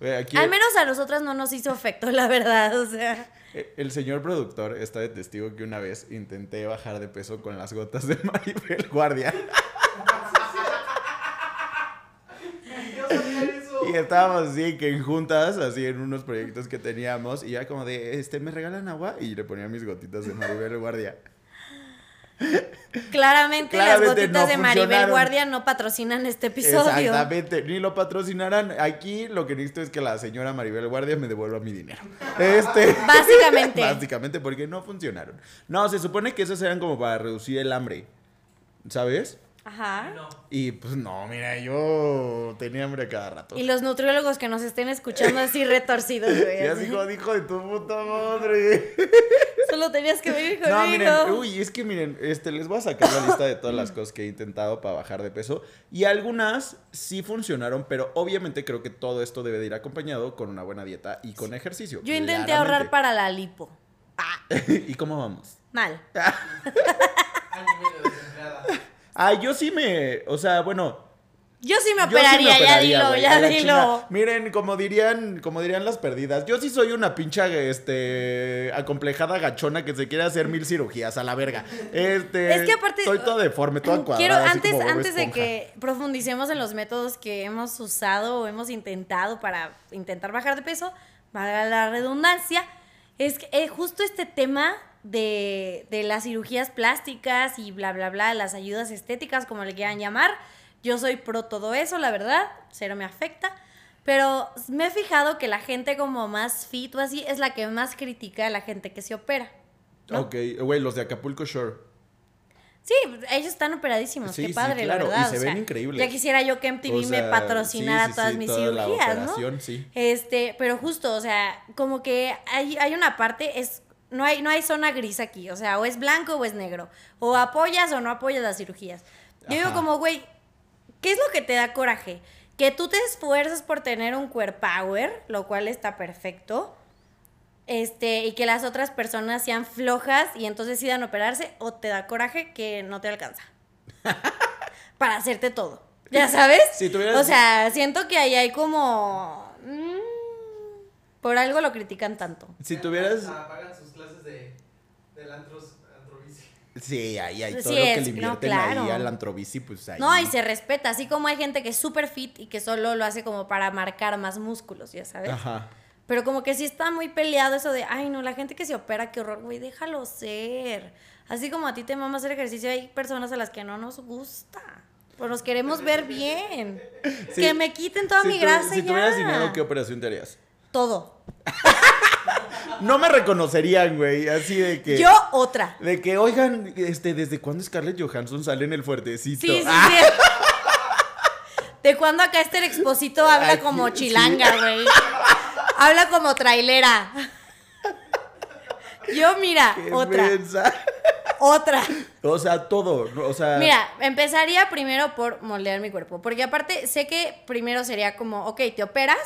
Al menos a nosotras no nos hizo efecto, la verdad, o sea. E, el señor productor está de testigo que una vez intenté bajar de peso con las gotas de Maribel Guardia. y estábamos así que juntas, así en unos proyectos que teníamos, y ya como de, este, ¿me regalan agua? Y le ponía mis gotitas de Maribel Guardia. Claramente, las gotitas de Maribel Guardia no patrocinan este episodio. Exactamente, ni lo patrocinarán. Aquí lo que necesito es que la señora Maribel Guardia me devuelva mi dinero. Este, básicamente. básicamente, porque no funcionaron. No, se supone que esas eran como para reducir el hambre. ¿Sabes? Ajá. Y pues no, mira, yo tenía hambre cada rato. Y los nutriólogos que nos estén escuchando así retorcidos, güey. Y así como dijo de tu puta madre. Solo tenías que venir conmigo. No, miren, uy, es que miren, este, les voy a sacar la lista de todas las cosas que he intentado para bajar de peso. Y algunas sí funcionaron, pero obviamente creo que todo esto debe de ir acompañado con una buena dieta y con ejercicio. Yo intenté ahorrar para la lipo. ¿Y cómo vamos? Mal. Ay, yo sí me. O sea, bueno. Yo sí me operaría, ya dilo, ya dilo. Miren, como dirían, como dirían las perdidas, yo sí soy una pincha este acomplejada gachona que se quiere hacer mil cirugías a la verga. Este, es que aparte estoy todo deforme, todo cuadrada. Quiero antes antes de que profundicemos en los métodos que hemos usado o hemos intentado para intentar bajar de peso, valga la redundancia, es que eh, justo este tema de, de las cirugías plásticas y bla, bla, bla, las ayudas estéticas, como le quieran llamar. Yo soy pro todo eso, la verdad, cero me afecta. Pero me he fijado que la gente como más fit o así es la que más critica a la gente que se opera. Ok, güey, los de Acapulco Shore. Sí, ellos están operadísimos, qué padre, la verdad. Y se ven increíbles. Ya quisiera yo que MTV me patrocinara todas mis cirugías, ¿no? Este, pero justo, o sea, como que hay, hay una parte, es no hay, no hay zona gris aquí, o sea, o es blanco o es negro, o apoyas o no apoyas las cirugías. Yo digo como, güey, ¿qué es lo que te da coraje? Que tú te esfuerzas por tener un core power, lo cual está perfecto, este, y que las otras personas sean flojas y entonces decidan operarse, o te da coraje que no te alcanza. para hacerte todo. ¿Ya sabes? O sea, siento que ahí hay como... Mm, por algo lo critican tanto. Si tuvieras... Pagan sus clases de, del antros, antrobici. Sí, ahí hay todo lo que le invierten ahí al antrobici, pues ahí. No, y se respeta, así como hay gente que es súper fit y que solo lo hace como para marcar más músculos, ya sabes. Ajá. Pero como que sí está muy peleado eso de, ay, no, la gente que se opera, qué horror, güey, déjalo ser. Así como a ti te mama hacer ejercicio, hay personas a las que no nos gusta. Pues nos queremos ver bien. que me quiten toda mi grasa si ya. tuvieras dinero, ¿qué operación te harías? Todo. no me reconocerían, güey. Así de que. Yo otra. De que, oigan, este, ¿desde cuándo Scarlett Johansson sale en el fuertecito? Sí, sí, sí. ¿De cuándo acá este exposito habla como chilanga, güey? habla como trailera. Yo, mira, otra. Otra. O sea, todo. O sea. Mira, empezaría primero por moldear mi cuerpo. Porque aparte, sé que primero sería como, ok, te operas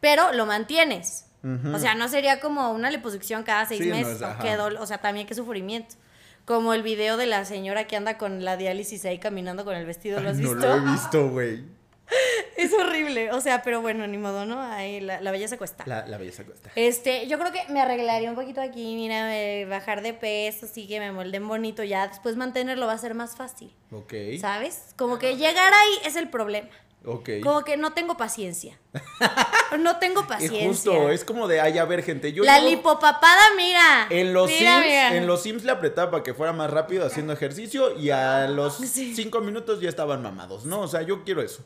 pero lo mantienes. O sea, no sería como una liposucción cada seis meses. o, sea, también qué sufrimiento. Como el video de la señora que anda con la diálisis ahí caminando con el vestido, ¿lo has visto? No lo he visto, güey. Es horrible. O sea, pero bueno, ni modo, ¿no? Ahí la, belleza cuesta. La, belleza cuesta. Este, yo creo que me arreglaría un poquito aquí, mira, bajar de peso, así que me molden bonito. Ya después mantenerlo va a ser más fácil. Ok. ¿Sabes? Como que llegar ahí es el problema. Ok. Como que no tengo paciencia. no tengo paciencia. Es justo, es como de, ay, a ver, gente. Yo la lipopapada, mira. En los, Sims, en los Sims le apretaba para que fuera más rápido haciendo ejercicio y a los cinco minutos ya estaban mamados, ¿no? O sea, yo quiero eso.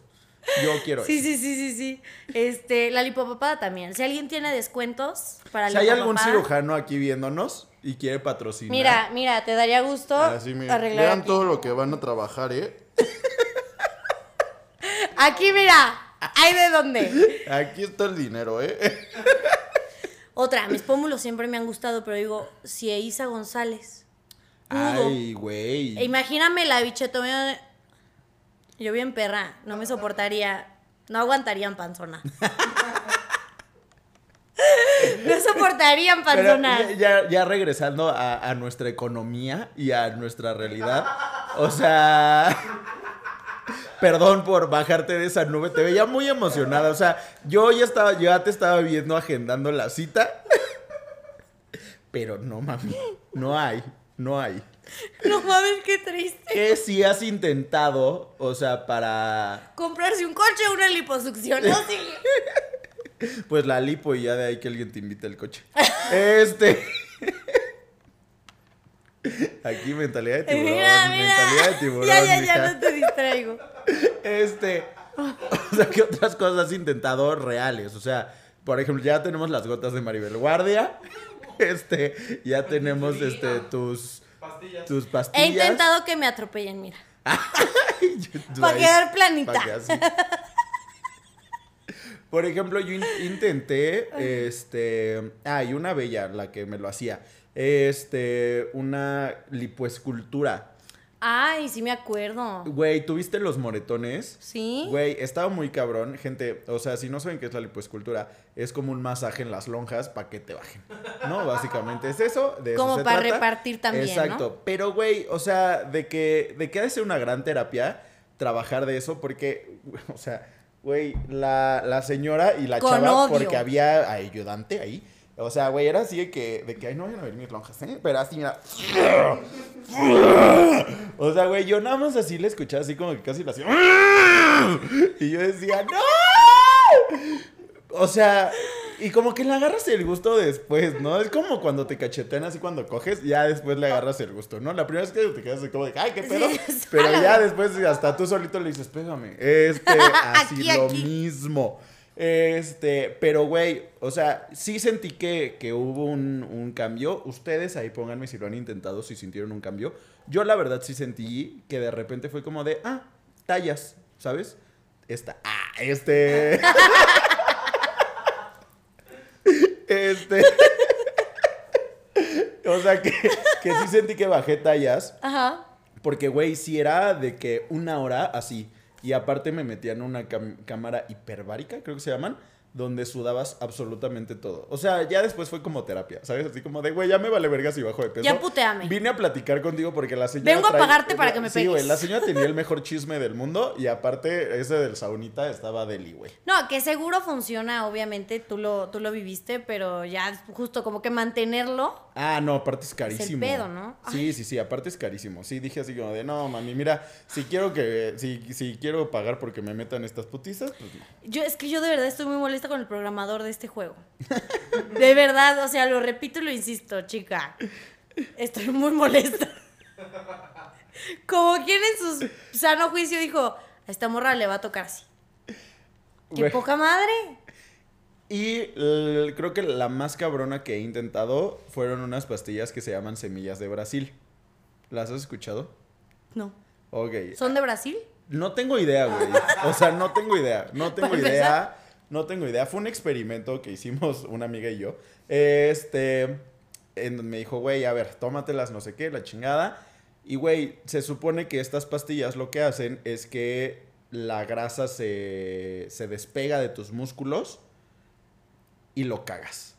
Yo quiero sí, eso. Sí, sí, sí, sí. Este, la lipopapada también. Si alguien tiene descuentos para Si hay algún cirujano aquí viéndonos y quiere patrocinar. Mira, mira, te daría gusto arreglar. Vean todo lo que van a trabajar, ¿eh? Aquí, mira. ¿Hay de dónde? Aquí está el dinero, ¿eh? Otra, mis pómulos siempre me han gustado, pero digo, si Isa González. Ay, güey. Imagíname la bichetomía. Yo bien perra, no me soportaría. No aguantarían panzona. no soportarían panzona. Ya, ya, regresando a, a nuestra economía y a nuestra realidad. O sea. Perdón por bajarte de esa nube, te veía muy emocionada. O sea, yo ya estaba, ya te estaba viendo agendando la cita. Pero no, mami, no hay, no hay. No mames, qué triste. ¿Qué si has intentado, o sea, para... Comprarse un coche o una liposucción, ¿no? Pues la lipo y ya de ahí que alguien te invite al coche. Este... Aquí mentalidad de tiburón. Mentalidad de tiburón. Ya, ya, ya, no te distraigo. Este. O sea, ¿qué otras cosas has intentado reales? O sea, por ejemplo, ya tenemos las gotas de Maribel Guardia. Este, ya tenemos este tus pastillas. tus pastillas. He intentado que me atropellen, mira. Para quedar planita. Por ejemplo, yo intenté, este, hay una bella, la que me lo hacía este, una lipoescultura. Ay, sí me acuerdo. Güey, ¿tuviste los moretones? Sí. Güey, estaba muy cabrón. Gente, o sea, si no saben qué es la lipoescultura, es como un masaje en las lonjas para que te bajen. ¿No? Básicamente es eso. De como para repartir también. Exacto. Pero, güey, o sea, de que, de que ha de ser una gran terapia trabajar de eso, porque, o sea, güey, la, la señora y la chava, porque había ayudante ahí o sea, güey, era así de que, de que, ay, no vayan a ver mis lonjas, ¿eh? Pero así, mira. O sea, güey, yo nada más así le escuchaba así como que casi la hacía. Y yo decía, ¡no! O sea, y como que le agarras el gusto después, ¿no? Es como cuando te cachetean así cuando coges, ya después le agarras el gusto, ¿no? La primera vez que te quedas así como de, ay, qué pedo. pero ya después hasta tú solito le dices, pégame. Este, así lo mismo. Este, pero güey, o sea, sí sentí que, que hubo un, cambio. Ustedes ahí pónganme si lo han intentado, si sintieron un cambio. Yo la verdad sí sentí que de repente fue como de, ah, tallas, ¿sabes? Esta, ah, este. este. o sea, que, que sí sentí que bajé tallas. Ajá. Porque, güey, si era de que una hora así y aparte me metían una cámara hiperbárica, creo que se llaman, donde sudabas absolutamente todo. O sea, ya después fue como terapia, ¿sabes? Así como de, güey, ya me vale verga si bajo de peso. Ya puteame. Vine a platicar contigo porque la señora. Vengo a pagarte para que me pegues. Sí, güey, la señora tenía el mejor chisme del mundo y aparte ese del saunita estaba deli, güey. No, que seguro funciona, obviamente, tú lo, tú lo viviste, pero ya justo como que mantenerlo. Ah, no, aparte es carísimo. Es el pedo, ¿no? Sí, sí, sí, aparte es carísimo. Sí, dije así como de, no, mami, mira, si quiero que, si, si quiero pagar porque me metan estas putizas, pues no. Yo, es que yo de verdad estoy muy molesta con el programador de este juego. De verdad, o sea, lo repito y lo insisto, chica. Estoy muy molesta. Como quien en su sano juicio dijo, a esta morra le va a tocar así. ¡Qué poca madre! Y creo que la más cabrona que he intentado fueron unas pastillas que se llaman semillas de Brasil. ¿Las has escuchado? No. Ok. ¿Son de Brasil? No tengo idea, güey. O sea, no tengo idea. No tengo idea. No tengo idea. Fue un experimento que hicimos una amiga y yo. Este. En, me dijo, güey, a ver, tómatelas, no sé qué, la chingada. Y, güey, se supone que estas pastillas lo que hacen es que la grasa se, se despega de tus músculos y lo cagas.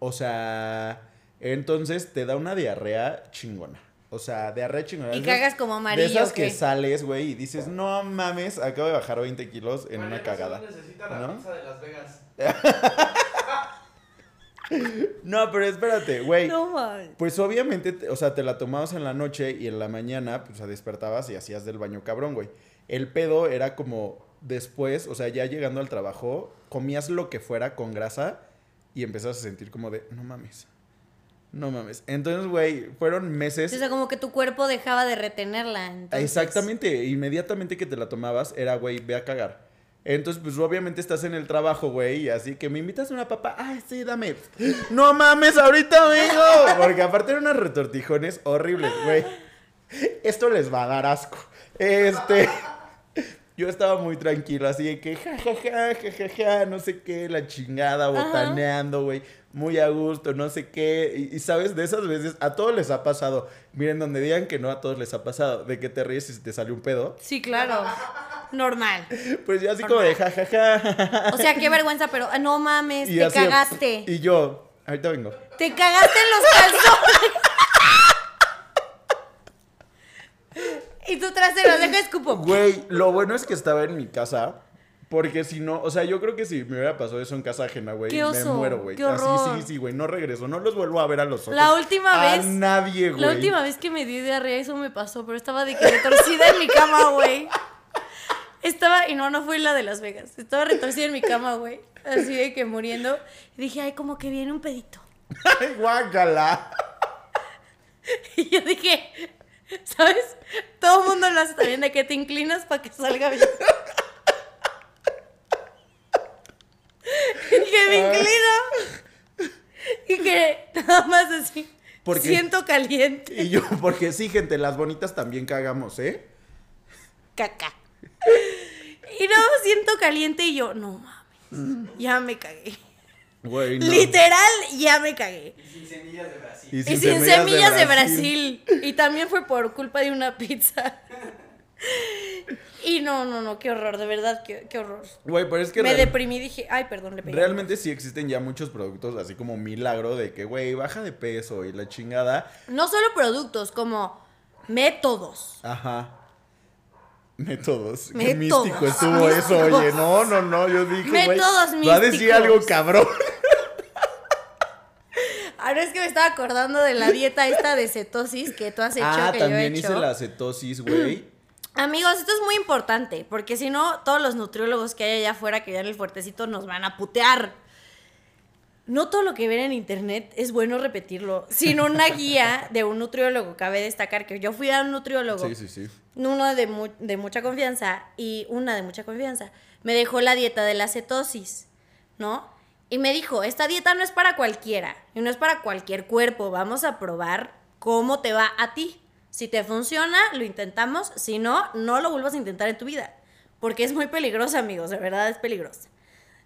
O sea, entonces te da una diarrea chingona. O sea, de arre chingona. Y cagas como amarillo. De esas que sales, güey, y dices, no mames, acabo de bajar 20 kilos en una cagada. necesita la pizza de Las Vegas. no, pero espérate, güey. No mames. Pues obviamente, o sea, te la tomabas en la noche y en la mañana, pues, despertabas y hacías del baño cabrón, güey. El pedo era como después, o sea, ya llegando al trabajo, comías lo que fuera con grasa y empezabas a sentir como de, no mames. No mames. Entonces, güey, fueron meses. O sea, como que tu cuerpo dejaba de retenerla. Exactamente. Inmediatamente que te la tomabas, era, güey, ve a cagar. Entonces, pues obviamente estás en el trabajo, güey, y así que me invitas a una papa. Ay, sí, dame. No mames, ahorita vengo. Porque aparte eran unos retortijones horribles, güey. Esto les va a dar asco. Este. Yo estaba muy tranquilo, así de que jajaja, jajaja, no sé qué, la chingada, botaneando, güey muy a gusto, no sé qué. Y, sabes, de esas veces a todos les ha pasado. Miren, donde digan que no, a todos les ha pasado. De que te ríes y te sale un pedo. Sí, claro. Normal. Pues yo así como de jajaja. O sea, qué vergüenza, pero ah, no mames, te cagaste. Y yo, ahorita vengo. Te cagaste en los calzones. y tu trasero, deja escupo. Güey, lo bueno es que estaba en mi casa. Porque si no, o sea, yo creo que si me hubiera pasado eso en casa ajena, güey, me muero, güey. Así, sí, sí, güey, no regreso, no los vuelvo a ver a los ojos. La última vez. A nadie, güey. La última vez que me di diarrea, eso me pasó, pero estaba de que retorcida en mi cama, güey. Estaba, y no, no fue la de Las Vegas. Estaba retorcida en mi cama, güey. Así de que muriendo. Y dije, ay, como que viene un pedito. ¡Ay, guácala! Y yo dije, ¿sabes? Todo el mundo lo hace también de que te inclinas para que salga bien. y que me inclino. Y que nada más así. siento caliente. Y yo, porque sí, gente, las bonitas también cagamos, ¿eh? Caca. Y no, siento caliente y yo, no mames, ya me cagué. Literal, ya me cagué. Y sin semillas de Brasil. Y sin, semillas, de Brasil. Y también fue por culpa de una pizza. Y no, no, no, qué horror, de verdad, qué, qué horror. Güey, pero es que. Me deprimí dije, ay, perdón, le pegué. Realmente sí existen ya muchos productos, así como milagro de que, güey, baja de peso y la chingada. No solo productos, como métodos. Ajá. Métodos. Qué místico estuvo eso, oye. No, no, no, yo dije, güey. Métodos místicos. Va a decir algo cabrón. Ahora es que me estaba acordando de la dieta esta de cetosis que tú has hecho. Ah, que también yo he hice la cetosis, güey. Amigos, esto es muy importante, porque si no, todos los nutriólogos que hay allá afuera que en el fuertecito nos van a putear. No todo lo que ven en internet es bueno repetirlo, sino una guía de un nutriólogo. Cabe destacar que yo fui a un nutriólogo. Sí, sí, sí. Uno de, de mucha confianza y una de mucha confianza. Me dejó la dieta de la cetosis, ¿no? Y me dijo, esta dieta no es para cualquiera, y no es para cualquier cuerpo. Vamos a probar cómo te va a ti. Si te funciona, lo intentamos. Si no, no lo vuelvas a intentar en tu vida. Porque es muy peligrosa, amigos. De verdad es peligrosa.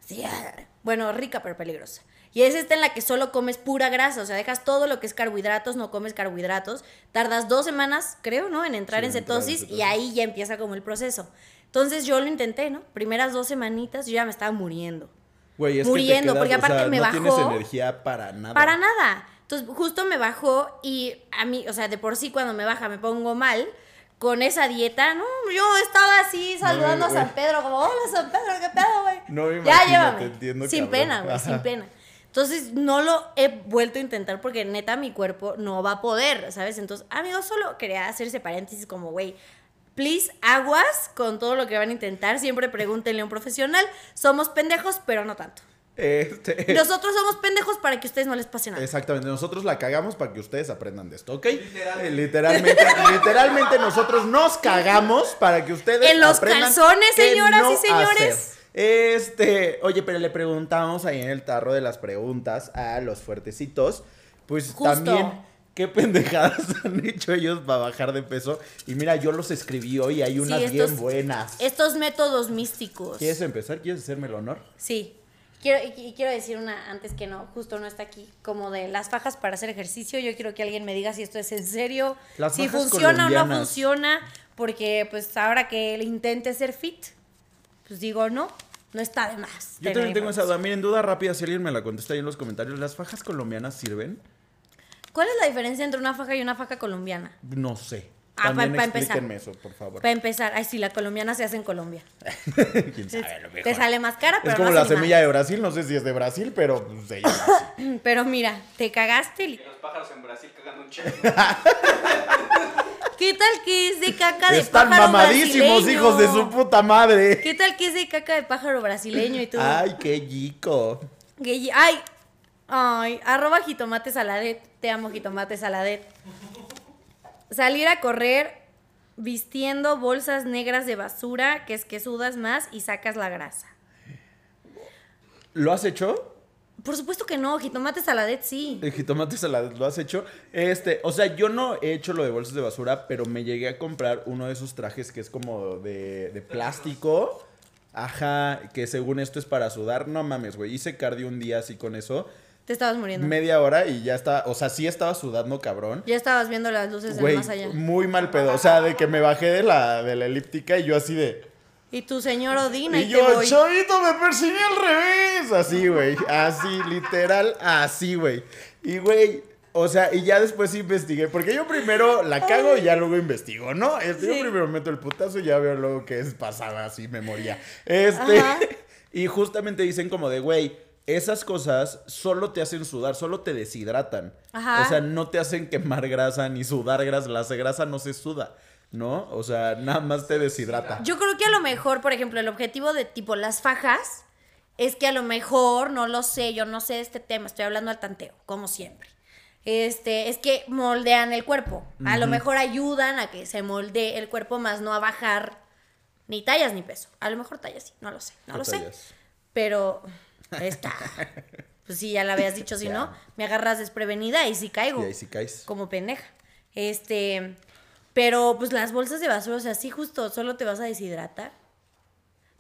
Sí, ah, bueno, rica pero peligrosa. Y es esta en la que solo comes pura grasa. O sea, dejas todo lo que es carbohidratos, no comes carbohidratos. Tardas dos semanas, creo, ¿no? En entrar en cetosis, y ahí ya empieza como el proceso. Entonces yo lo intenté, ¿no? Primeras dos semanitas yo ya me estaba muriendo. Güey, muriendo, porque aparte me no bajó. tienes energía para nada. Para nada. Entonces, justo me bajó y a mí, o sea, de por sí cuando me baja me pongo mal con esa dieta. No, yo estaba así saludando a San Pedro, como, hola San Pedro, ¿qué pedo, güey? No me ya llévame. Entiendo, sin pena, güey, sin pena. Entonces, no lo he vuelto a intentar porque neta mi cuerpo no va a poder, ¿sabes? Entonces, amigos, solo quería hacerse paréntesis como, güey, please, aguas con todo lo que van a intentar. Siempre pregúntenle a un profesional. Somos pendejos, pero no tanto. Este... Nosotros somos pendejos para que ustedes no les pase nada. Exactamente, nosotros la cagamos para que ustedes aprendan de esto, ¿ok? Literalmente. literalmente, nosotros nos cagamos para que ustedes En los calzones, señoras y señores. Este, oye, pero le preguntamos ahí en el tarro de las preguntas a los fuertecitos, pues también qué pendejadas han hecho ellos para bajar de peso. Y mira, yo los escribí hoy, hay unas bien buenas. Estos métodos místicos. ¿Quieres empezar? ¿Quieres hacerme el honor? Sí. Quiero, y quiero decir una antes que no, justo no está aquí, como de las fajas para hacer ejercicio. Yo quiero que alguien me diga si esto es en serio, si funciona o no funciona, porque pues ahora que le intente ser fit, pues digo no, no está de más. Yo también tengo esa duda. Miren, duda rápida, si alguien me la contesta ahí en los comentarios, ¿las fajas colombianas sirven? ¿Cuál es la diferencia entre una faja y una faja colombiana? No sé. Ah, También pa- pa empezar. explíquenme eso, por favor. Para empezar, ay, sí, la colombiana se hace en Colombia. ¿Quién sabe? A lo mejor. Te sale más cara, pero Es como no la semilla de Brasil, no sé si es de Brasil, pero pues, se llama así. madre. Pero mira, te cagaste. li- Los pájaros en Brasil cagando un chingo. ¿Qué tal que es de caca de Están pájaro mamadísimos, brasileño? hijos de su puta madre. ¿Qué tal que es de caca de pájaro brasileño y tú? Ay, qué chico. Ay, ay, arroba jitomate saladet. Te amo, jitomate saladet. Salir a correr vistiendo bolsas negras de basura, que es que sudas más y sacas la grasa. ¿Lo has hecho? Por supuesto que no, jitomate saladet sí. El jitomate salado, ¿lo has hecho? Este, o sea, yo no he hecho lo de bolsas de basura, pero me llegué a comprar uno de esos trajes que es como de, de plástico. Ajá, que según esto es para sudar. No mames, güey. Hice cardio un día así con eso. Te estabas muriendo. Media hora y ya está. O sea, sí estaba sudando cabrón. Ya estabas viendo las luces del Güey, más allá. muy mal pedo. O sea, de que me bajé de la, de la elíptica y yo así de. Y tu señor Odín, ahí Y te yo, voy. chavito, me persigue al revés. Así, güey. Así, literal, así, güey. Y, güey, o sea, y ya después investigué. Porque yo primero la cago y ya luego investigo, ¿no? Este, Yo Sí. primero meto el putazo y ya veo luego que es pasada, así me moría. Este. Ajá. Y justamente dicen como de, güey. Esas cosas solo te hacen sudar, solo te deshidratan. Ajá. O sea, no te hacen quemar grasa ni sudar grasa. La grasa no se suda, ¿no? O sea, nada más te deshidrata. Yo creo que a lo mejor, por ejemplo, el objetivo de tipo las fajas es que a lo mejor, no lo sé, yo no sé de este tema, estoy hablando al tanteo, como siempre. Este, es que moldean el cuerpo. A lo mejor ayudan a que se moldee el cuerpo, más no a bajar ni tallas ni peso. A lo mejor tallas sí, no lo sé, no ¿Qué lo sé. Pero está. Pues sí, ya la habías dicho, si no, me agarras desprevenida y sí caigo Y ahí sí caes. como pendeja. Este, pero pues las bolsas de basura, o sea, sí justo, solo te vas a deshidratar.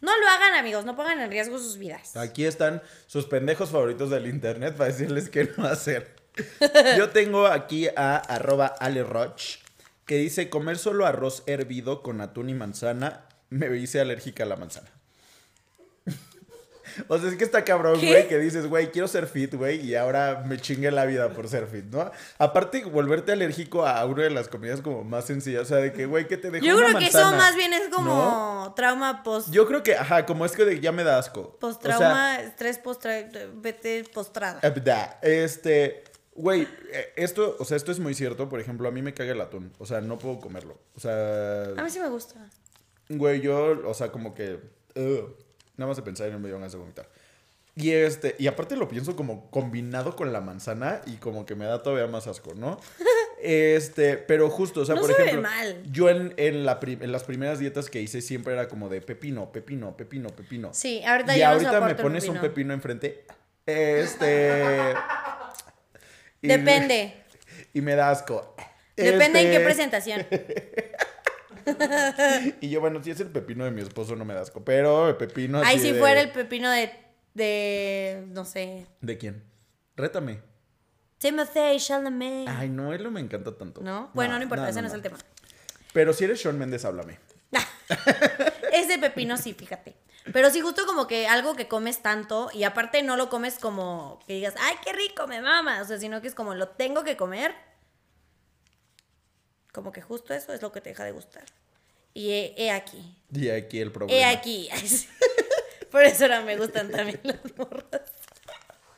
No lo hagan, amigos, no pongan en riesgo sus vidas. Aquí están sus pendejos favoritos del internet para decirles qué no hacer. Yo tengo aquí a arroba aleroch que dice comer solo arroz hervido con atún y manzana me hice alérgica a la manzana. O sea, es que está cabrón, güey, que dices, güey, quiero ser fit, güey, y ahora me chingue la vida por ser fit, ¿no? Aparte, volverte alérgico a una de las comidas como más sencillas, o sea, de que, güey, ¿qué te dejó Yo una creo que eso manzana? más bien es como ¿No? trauma post, Yo creo que, ajá, como es que de- ya me da asco. post O sea, estrés post vete postrada. Abda. Este, güey, eh, esto, o sea, esto es muy cierto. Por ejemplo, a mí me caga el atún. O sea, no puedo comerlo. O sea, A mí sí me gusta. güey, yo, o sea, como que, nada más de pensar en me dio ganas de vomitar. Y este, y aparte lo pienso como combinado con la manzana y como que me da todavía más asco, ¿no? Este, pero justo, o sea, No por sabe ejemplo, mal. yo en, en, la prim- en las primeras dietas que hice siempre era como de pepino, pepino, pepino, pepino. Sí, ahorita y yo no ahorita me pones un pepino. enfrente. Este. y me- Depende. y me da asco. Depende en qué Este, presentación. Y yo, bueno, si es el pepino de mi esposo, no me da asco. Pero el pepino así Ay, si de- fuera el pepino de, de, no sé, ¿De quién? Rétame. Timothy Chalamet. Ay, no, él no me encanta tanto. ¿No? Bueno, no, importa, ese no, es el tema. Pero si eres Sean Méndez, háblame. Ese pepino sí, fíjate. Pero sí, justo como que algo que comes tanto y aparte no lo comes como que digas, ay, qué rico, me mama. O sea, sino que es como lo tengo que comer. Como que justo eso es lo que te deja de gustar. Y he, he aquí. Y aquí el problema. He aquí. Por eso ahora me gustan también las morras.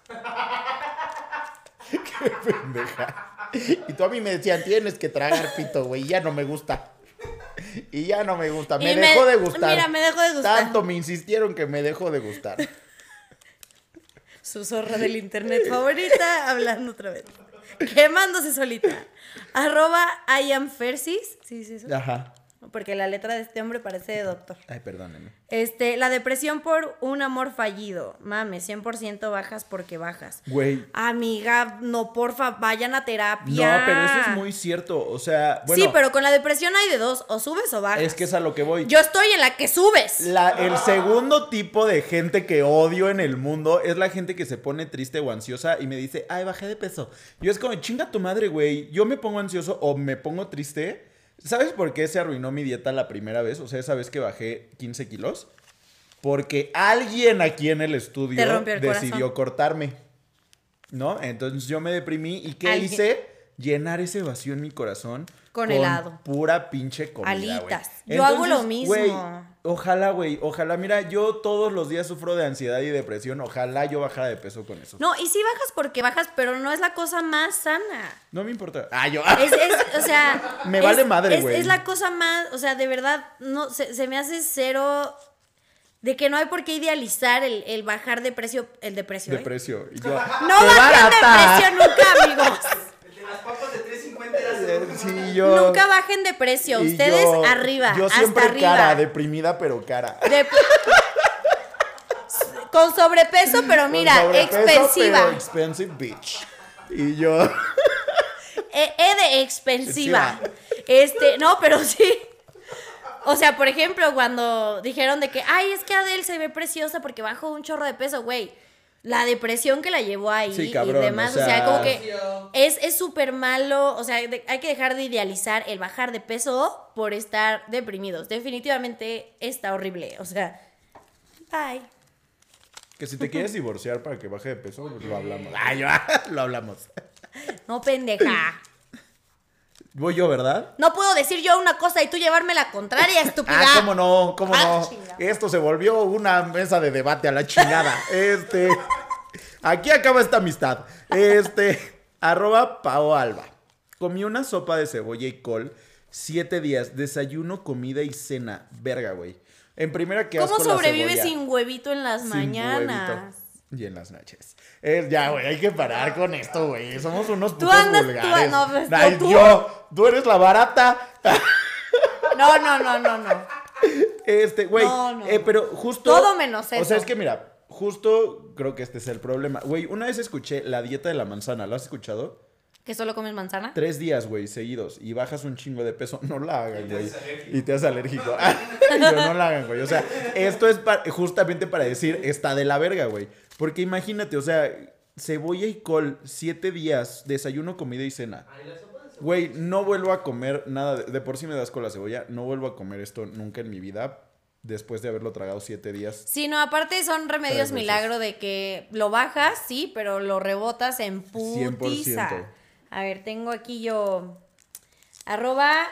Pendeja. Y tú a mí me decían, tienes que tragar pito, güey. y Ya no me gusta. Y ya no me gusta. Me- dejó de gustar. mira, me dejó de gustar. Tanto me insistieron que me dejó de gustar. Su zorra del internet favorita, hablando otra vez. Quemándose solita. Arroba I am Fersis. Sí, sí, eso. Ajá. Porque la letra de este hombre parece de doctor. Ay, perdónenme. Este, la depresión por un amor fallido. Mames, 100% bajas porque bajas. Güey. Amiga, no, porfa, vayan a terapia. No, pero eso es muy cierto. O sea, bueno. sí, pero con la depresión hay de dos, o subes o bajas. Es que es a lo que voy. Yo estoy en la que subes. La- el segundo tipo de gente que odio en el mundo es la gente que se pone triste o ansiosa y me dice, ay, bajé de peso. Yo es como, chinga tu madre, güey. Yo me pongo ansioso o me pongo triste. ¿Sabes por qué se arruinó mi dieta la primera vez? O sea, esa vez que bajé 15 kilos. Porque alguien aquí en el estudio el decidió cortarme. ¿No? Entonces yo me deprimí. ¿Y qué Alguien. hice? llenar ese vacío en mi corazón con, helado. Pura pinche comida. Alitas. Yo hago lo mismo. Ojalá, güey. Ojalá. Mira, yo todos los días sufro de ansiedad y depresión. Ojalá yo bajara de peso con eso. No, y sí bajas porque bajas, pero no es la cosa más sana. No me importa. Ah, yo. Es, o sea. me vale madre, güey. Es, la cosa más. O sea, de verdad, no, se, me hace cero. De que no hay por qué idealizar el, bajar de precio. El de precio. De ¿eh? precio. no bajen de precio nunca, amigos. Las papas de 3.50 eran sí, yo... Nunca bajen de precio. Ustedes arriba. Yo siempre cara, deprimida, pero cara. Con sobrepeso, pero mira, expensiva. expensive bitch. Y yo. E, e de expensiva. Este, no, pero sí. O sea, por ejemplo, cuando dijeron de que, ay, es que Adele se ve preciosa porque bajó un chorro de peso, güey la depresión que la llevó ahí y demás, o sea, como que es súper malo, o sea, hay que dejar de idealizar el bajar de peso por estar deprimidos. Definitivamente está horrible, o sea, bye. Que si te quieres divorciar para que baje de peso, pues lo hablamos. Ay, lo hablamos. No, pendeja. Voy yo, ¿verdad? No puedo decir yo una cosa y tú llevarme la contraria, estúpida. Ah, cómo no, cómo ah, no. Esto se volvió una mesa de debate a la chingada. Este. Aquí acaba esta amistad. Este. arroba Pao Alba. Comí una sopa de cebolla y col. Siete días. Desayuno, comida y cena. Verga, güey. En primera que ¿Cómo sobrevive sin huevito en las mañanas? Y en las noches. ya, güey, hay que parar con esto, güey. Somos unos putos tú andas, vulgares. Tú, no, pues, ¿tú? yo, tú eres la barata. No, no, no, no, no. Este, güey, no, eh, pero justo... Todo menos eso. O sea, es que mira, justo creo que este es el problema. Güey, una vez escuché la dieta de la manzana, ¿lo has escuchado? ¿Que solo comes manzana? Tres días, güey, seguidos. Y bajas un chingo de peso. No la hagan, güey. Y te haces alérgico. no la hagan, güey. O sea, esto es justamente para decir, está de la verga, güey. Porque imagínate, o sea, cebolla y col, siete días, desayuno, comida y cena. Güey, no vuelvo a comer nada. De, por sí me das con la cebolla. No vuelvo a comer esto nunca en mi vida. Después de haberlo tragado siete días. Sí, no, aparte son remedios milagro de que lo bajas, sí, pero lo rebotas en putiza. 100%. A ver, tengo aquí yo. Arroba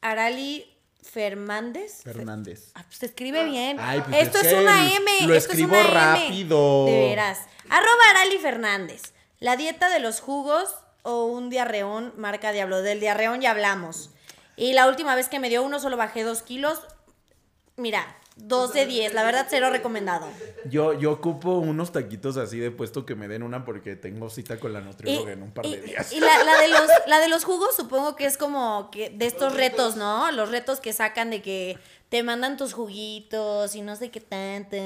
Arali Fernández. Fernández. Ah, pues se escribe bien. Pues Esto es, una M. Lo escribo rápido. De veras. Arroba Arali Fernández. La dieta de los jugos o un diarreón marca Diablo. Del diarreón ya hablamos. Y la última vez que me dio uno solo bajé dos kilos. Mira, Dos de diez, la verdad, cero recomendado. Yo, yo ocupo unos taquitos así de puesto que me den una porque tengo cita con la nutrióloga en un par de días. Y la, la, de los, la de los jugos supongo que es como que de estos retos, ¿no? Los retos que sacan de que te mandan tus juguitos y no sé qué tanto.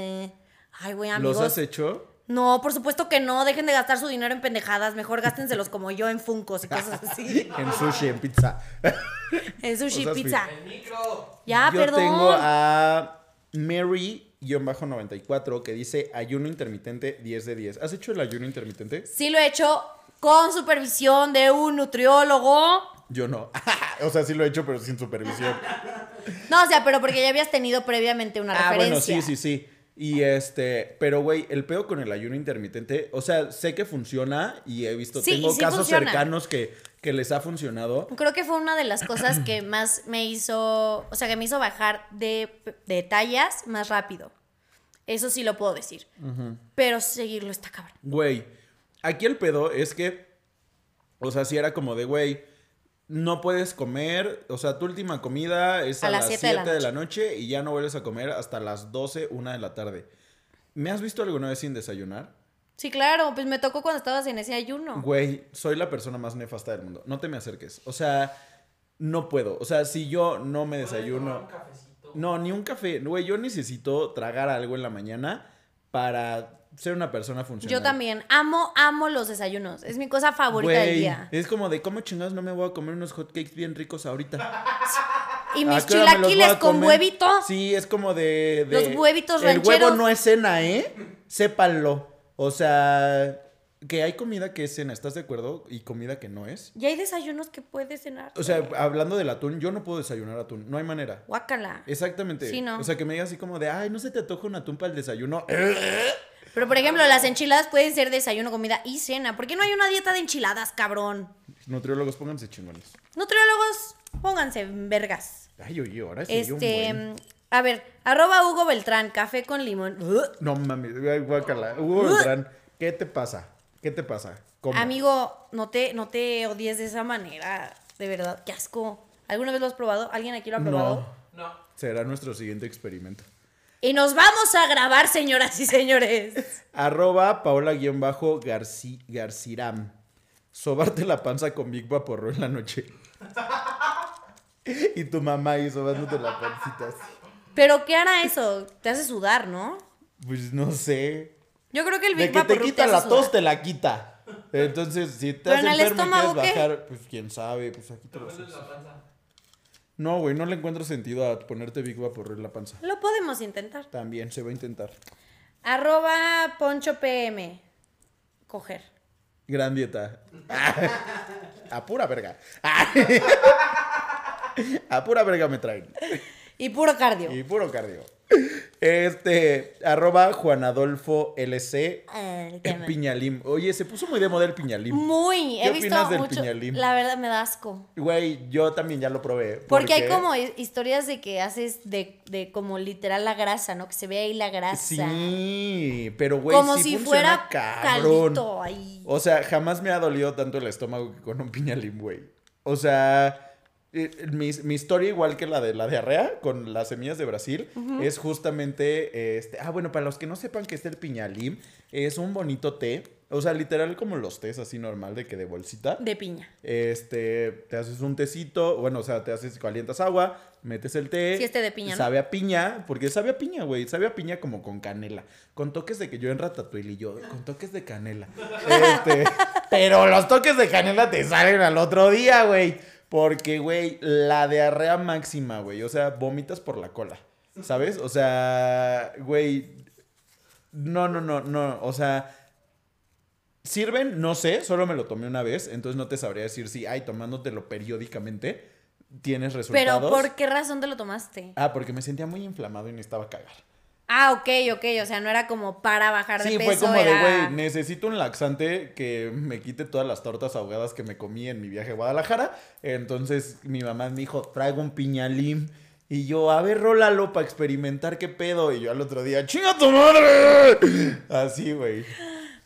Ay, güey, amigos. ¿Los has hecho? No, por supuesto que no. Dejen de gastar su dinero en pendejadas. Mejor gástenselos como yo en Funcos y cosas así. en sushi, en pizza. en sushi, pizza. En micro. Ya, yo perdón. Tengo a Mary-94 que dice ayuno intermitente 10 de 10. ¿Has hecho el ayuno intermitente? Sí, lo he hecho con supervisión de un nutriólogo. Yo no. o sea, sí lo he hecho, pero sin supervisión. no, o sea, pero porque ya habías tenido previamente una ah, referencia. Bueno, sí, sí, sí. Y este, pero güey, el pedo con el ayuno intermitente, o sea, sé que funciona y he visto, tengo casos cercanos que, que les ha funcionado. Creo que fue una de las cosas que más me hizo, o sea, que me hizo bajar de, tallas más rápido. Eso sí lo puedo decir. Pero seguirlo está cabrón. Güey, aquí el pedo es que, o sea, si era como de, güey, no puedes comer, o sea, tu última comida es a, las 7 de, la noche y ya no vuelves a comer hasta las 12, 1 de la tarde. ¿Me has visto alguna vez sin desayunar? Sí, claro, pues me tocó cuando estabas en ese ayuno. Güey, soy la persona más nefasta del mundo. No te me acerques. O sea, no puedo. O sea, si yo no me desayuno. No, ni un café. Güey, yo necesito tragar algo en la mañana para ser una persona funcional. Yo también. Amo, amo los desayunos. Es mi cosa favorita del día. Es como de, ¿cómo chingados no me voy a comer unos hotcakes bien ricos ahorita? y mis chilaquiles con huevito. Sí, es como de, Los huevitos rancheros. El huevo no es cena, ¿eh? Sépanlo. O sea, que hay comida que es cena, ¿estás de acuerdo? Y comida que no es. Y hay desayunos que puedes cenar. O sea, hablando del atún, yo no puedo desayunar atún, no hay manera. Guácala. Exactamente. Sí, no. O sea, que me diga así como de, ay, no se te antoja un atún para el desayuno. Pero, por ejemplo, las enchiladas pueden ser desayuno, comida y cena. ¿Por qué no hay una dieta de enchiladas, cabrón? Nutriólogos, pónganse chingones. Nutriólogos, pónganse vergas. Ay, oye, ahora sí. Este, a ver, arroba Hugo Beltrán, café con limón. No mames, guácala. Hugo Beltrán, ¿qué te pasa? ¿Qué te pasa? Amigo, no te, no te odies de esa manera. De verdad, qué asco. ¿Alguna vez lo has probado? ¿Alguien aquí lo ha probado? No. no. Será nuestro siguiente experimento. Y nos vamos a grabar, señoras y señores. Arroba Paola-Garciram. Sobarte la panza con Big Vaporro en la noche. y tu mamá ahí sobándote la pancita. Pero ¿qué hará eso? Te hace sudar, ¿no? Pues no sé. Yo creo que el Big Vaporro. te quita la tos, te la quita. Entonces, si te hace enfermo y quieres bajar, pues quién sabe, pues aquí te lo No, güey, no le encuentro sentido a ponerte Big Vapor en la panza. Lo podemos intentar. También, se va a intentar. Arroba Poncho PM. Coger. Gran dieta. a pura verga. a pura verga me traen. Y puro cardio. Y puro cardio. Este, arroba Juan Adolfo LC ah, Piñalim. Oye, se puso muy de moda el Piñalim. Muy, ¿Qué he opinas del Piñalim? La verdad me da asco. Güey, yo también ya lo probé. Porque hay como historias de que haces de, de, como literal la grasa, ¿no? Que se ve ahí la grasa. Sí, pero güey, como si fuera cabrón. ahí. O sea, jamás me ha dolido tanto el estómago que con un Piñalim, güey. O sea, eh, mi, mi, historia, igual que la de la diarrea con las semillas de Brasil, es justamente, este, ah, bueno, para los que no sepan que es el piñalim, es un bonito té, o sea, literal como los tés así normal de que de bolsita. De piña. Este, te haces un tecito, bueno, o sea, te haces, calientas agua, metes el té. Sí, este de piña, Sabe a piña, porque sabe a piña, güey, sabe a piña como con canela, con toques de que yo en Ratatouille y yo, con toques de canela. Este, pero los toques de canela te salen al otro día, güey. Porque, güey, la diarrea máxima, güey. O sea, vomitas por la cola. ¿Sabes? O sea, güey. No, no, no, no. O sea. ¿Sirven? No sé, solo me lo tomé una vez, entonces no te sabría decir si, ay, tomándotelo periódicamente, tienes resultados. Pero, ¿por qué razón te lo tomaste? Ah, porque me sentía muy inflamado y necesitaba cagar. Ah, ok, ok. O sea, no era como para bajar de peso. Sí, fue como de, güey, necesito un laxante que me quite todas las tortas ahogadas que me comí en mi viaje a Guadalajara. Entonces mi mamá me dijo, traigo un piñalim. Y yo, a ver, rólalo para experimentar qué pedo. Y yo al otro día, ¡chinga tu madre! Así, güey.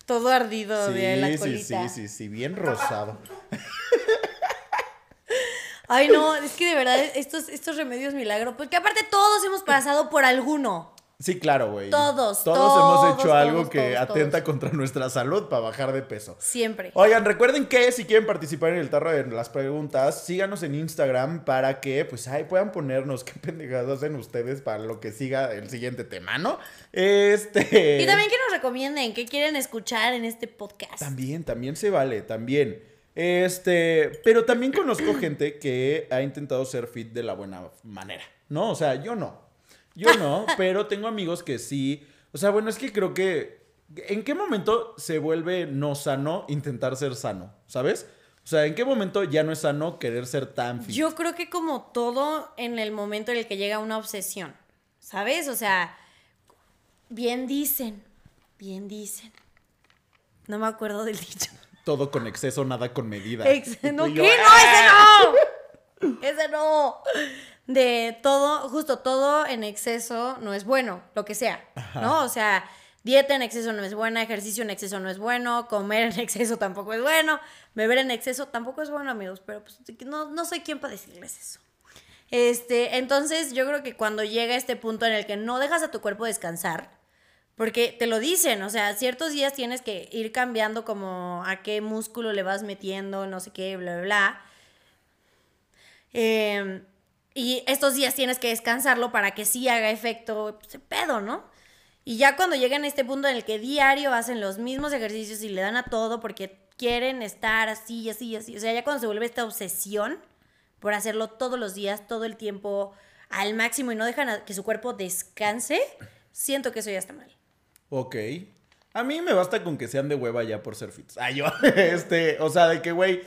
Todo ardido de la colita. Sí, sí, sí, sí, bien rosado. Ay, no, es que de verdad, estos, estos remedios milagro, porque aparte todos hemos pasado por alguno. Sí, claro, güey. Todos, todos. hemos hecho algo que atenta contra nuestra salud para bajar de peso. Siempre. Oigan, recuerden que si quieren participar en el tarro de las preguntas, síganos en Instagram para que, pues, ahí puedan ponernos qué pendejadas hacen ustedes para lo que siga el siguiente tema, ¿no? Este. Y también que nos recomienden qué quieren escuchar en este podcast. También, también se vale, también. Este, pero también conozco gente que ha intentado ser fit de la buena manera, ¿no? O sea, yo no. Yo no, pero tengo amigos que sí. O sea, bueno, es que creo que. ¿En qué momento se vuelve no sano intentar ser sano? ¿Sabes? O sea, ¿en qué momento ya no es sano querer ser tan fit? Yo creo que como todo en el momento en el que llega una obsesión. ¿Sabes? O sea, bien dicen, bien dicen. No me acuerdo del dicho. Todo con exceso, nada con medida. no, ¿qué? No, ese no. Ese no de todo, justo todo en exceso no es bueno, lo que sea, ¿no? O sea, dieta en exceso no es buena, ejercicio en exceso no es bueno, comer en exceso tampoco es bueno, beber en exceso tampoco es bueno, amigos, pero pues no, no soy quien para decirles eso. Este, entonces yo creo que cuando llega este punto en el que no dejas a tu cuerpo descansar, porque te lo dicen, o sea, ciertos días tienes que ir cambiando como a qué músculo le vas metiendo, no sé qué, bla, bla, bla. Eh, y estos días tienes que descansarlo para que sí haga efecto ese pedo, ¿no? Y ya cuando llegan a este punto en el que diario hacen los mismos ejercicios y le dan a todo porque quieren estar así, así, así. O sea, ya cuando se vuelve esta obsesión por hacerlo todos los días, todo el tiempo, al máximo y no dejan que su cuerpo descanse, siento que eso ya está mal. Ok. A mí me basta con que sean de hueva ya por ser fits. Ay, yo, este, o sea, de que, güey,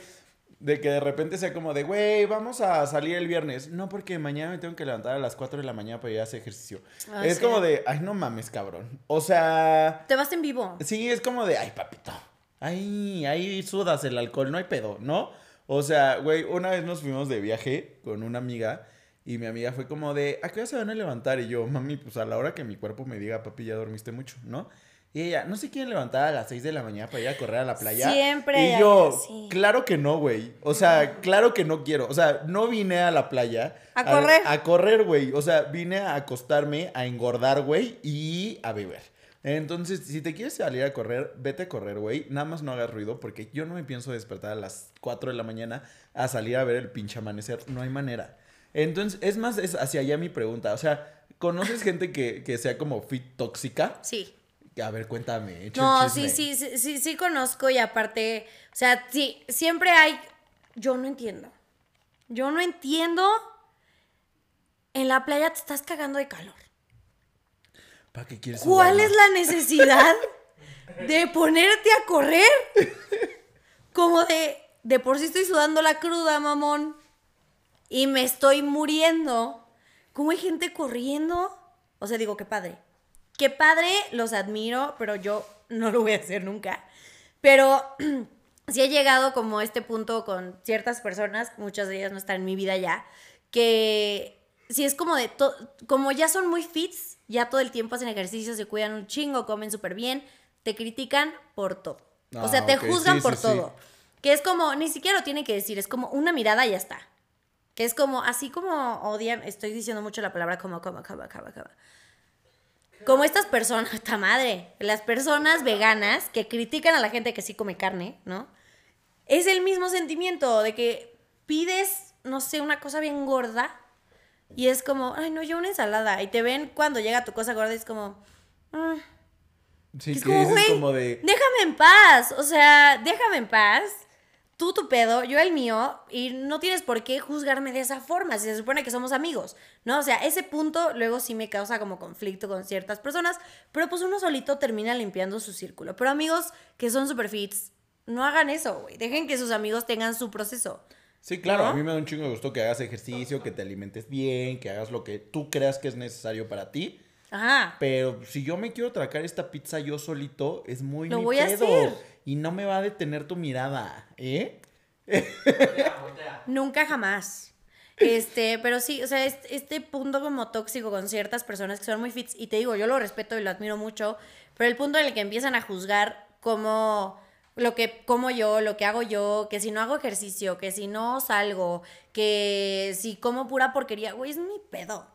de que de repente sea como de, güey, vamos a salir el viernes. No, porque mañana me tengo que levantar a las 4 de la mañana para ir a hacer ejercicio. Ah, es como de, ay, no mames, cabrón. O sea... Te vas en vivo. Sí, es como de, ay, papito. Ay, ahí sudas el alcohol, no hay pedo, ¿no? O sea, güey, una vez nos fuimos de viaje con una amiga y mi amiga fue como de, ¿a qué hora se van a levantar? Y yo, mami, pues a la hora que mi cuerpo me diga, papi, ya dormiste mucho, ¿no? Y ella, no sé quién levantar a las 6 de la mañana para ir a correr a la playa. Siempre. Y yo, claro que no, güey. O sea, claro que no quiero. O sea, no vine a la playa. A, correr. A correr, güey. O sea, vine a acostarme, a engordar, güey, y a beber. Entonces, si te quieres salir a correr, vete a correr, güey. Nada más no hagas ruido porque yo no me pienso despertar a las 4 de la mañana a salir a ver el pinche amanecer. No hay manera. Entonces, es más, es hacia allá mi pregunta. O sea, ¿conoces gente que, que sea como fit tóxica? Sí. A ver, cuéntame. No, sí, sí, sí, sí, sí conozco y aparte, o sea, sí, siempre hay, yo no entiendo. Yo no entiendo. En la playa te estás cagando de calor. ¿Para qué quieres ¿Cuál es la necesidad de ponerte a correr? Como de, de por sí estoy sudando la cruda, mamón. Y me estoy muriendo. ¿Cómo hay gente corriendo? O sea, digo, qué padre. Qué padre, los admiro, pero yo no lo voy a hacer nunca. Pero sí he llegado como a este punto con ciertas personas, muchas de ellas no están en mi vida ya, que si es como de, como ya son muy fits, ya todo el tiempo hacen ejercicio, se cuidan un chingo, comen súper bien, te critican por todo. o sea, ah, te juzgan por todo. Que es como, ni siquiera lo tiene que decir, es como una mirada y ya está. Que es como, así como odian, estoy diciendo mucho la palabra como, como, como, como, como. Como estas personas, esta madre, las personas veganas que critican a la gente que sí come carne, ¿no? Es el mismo sentimiento de que pides, no sé, una cosa bien gorda y es como, ay, no, yo una ensalada. Y te ven cuando llega tu cosa gorda y es como, ah". Sí, es como de... déjame en paz, o sea, déjame en paz tú tu pedo, yo el mío, y no tienes por qué juzgarme de esa forma, si se supone que somos amigos, ¿no? O sea, ese punto luego sí me causa como conflicto con ciertas personas, pero pues uno solito termina limpiando su círculo. Pero amigos que son super fits, no hagan eso, güey, dejen que sus amigos tengan su proceso. Sí, claro, a mí me da un chingo de gusto que hagas ejercicio, que te alimentes bien, que hagas lo que tú creas que es necesario para ti. Ajá. Pero si yo me quiero tracar esta pizza yo solito, es muy Lo voy a hacer. Y no me va a detener tu mirada, ¿eh? Nunca jamás. Este, pero sí, o sea, este, punto como tóxico con ciertas personas que son muy fits, y te digo, yo lo respeto y lo admiro mucho, pero el punto en el que empiezan a juzgar como lo que como yo, lo que hago yo, que si no hago ejercicio, que si no salgo, que si como pura porquería, güey, es mi pedo.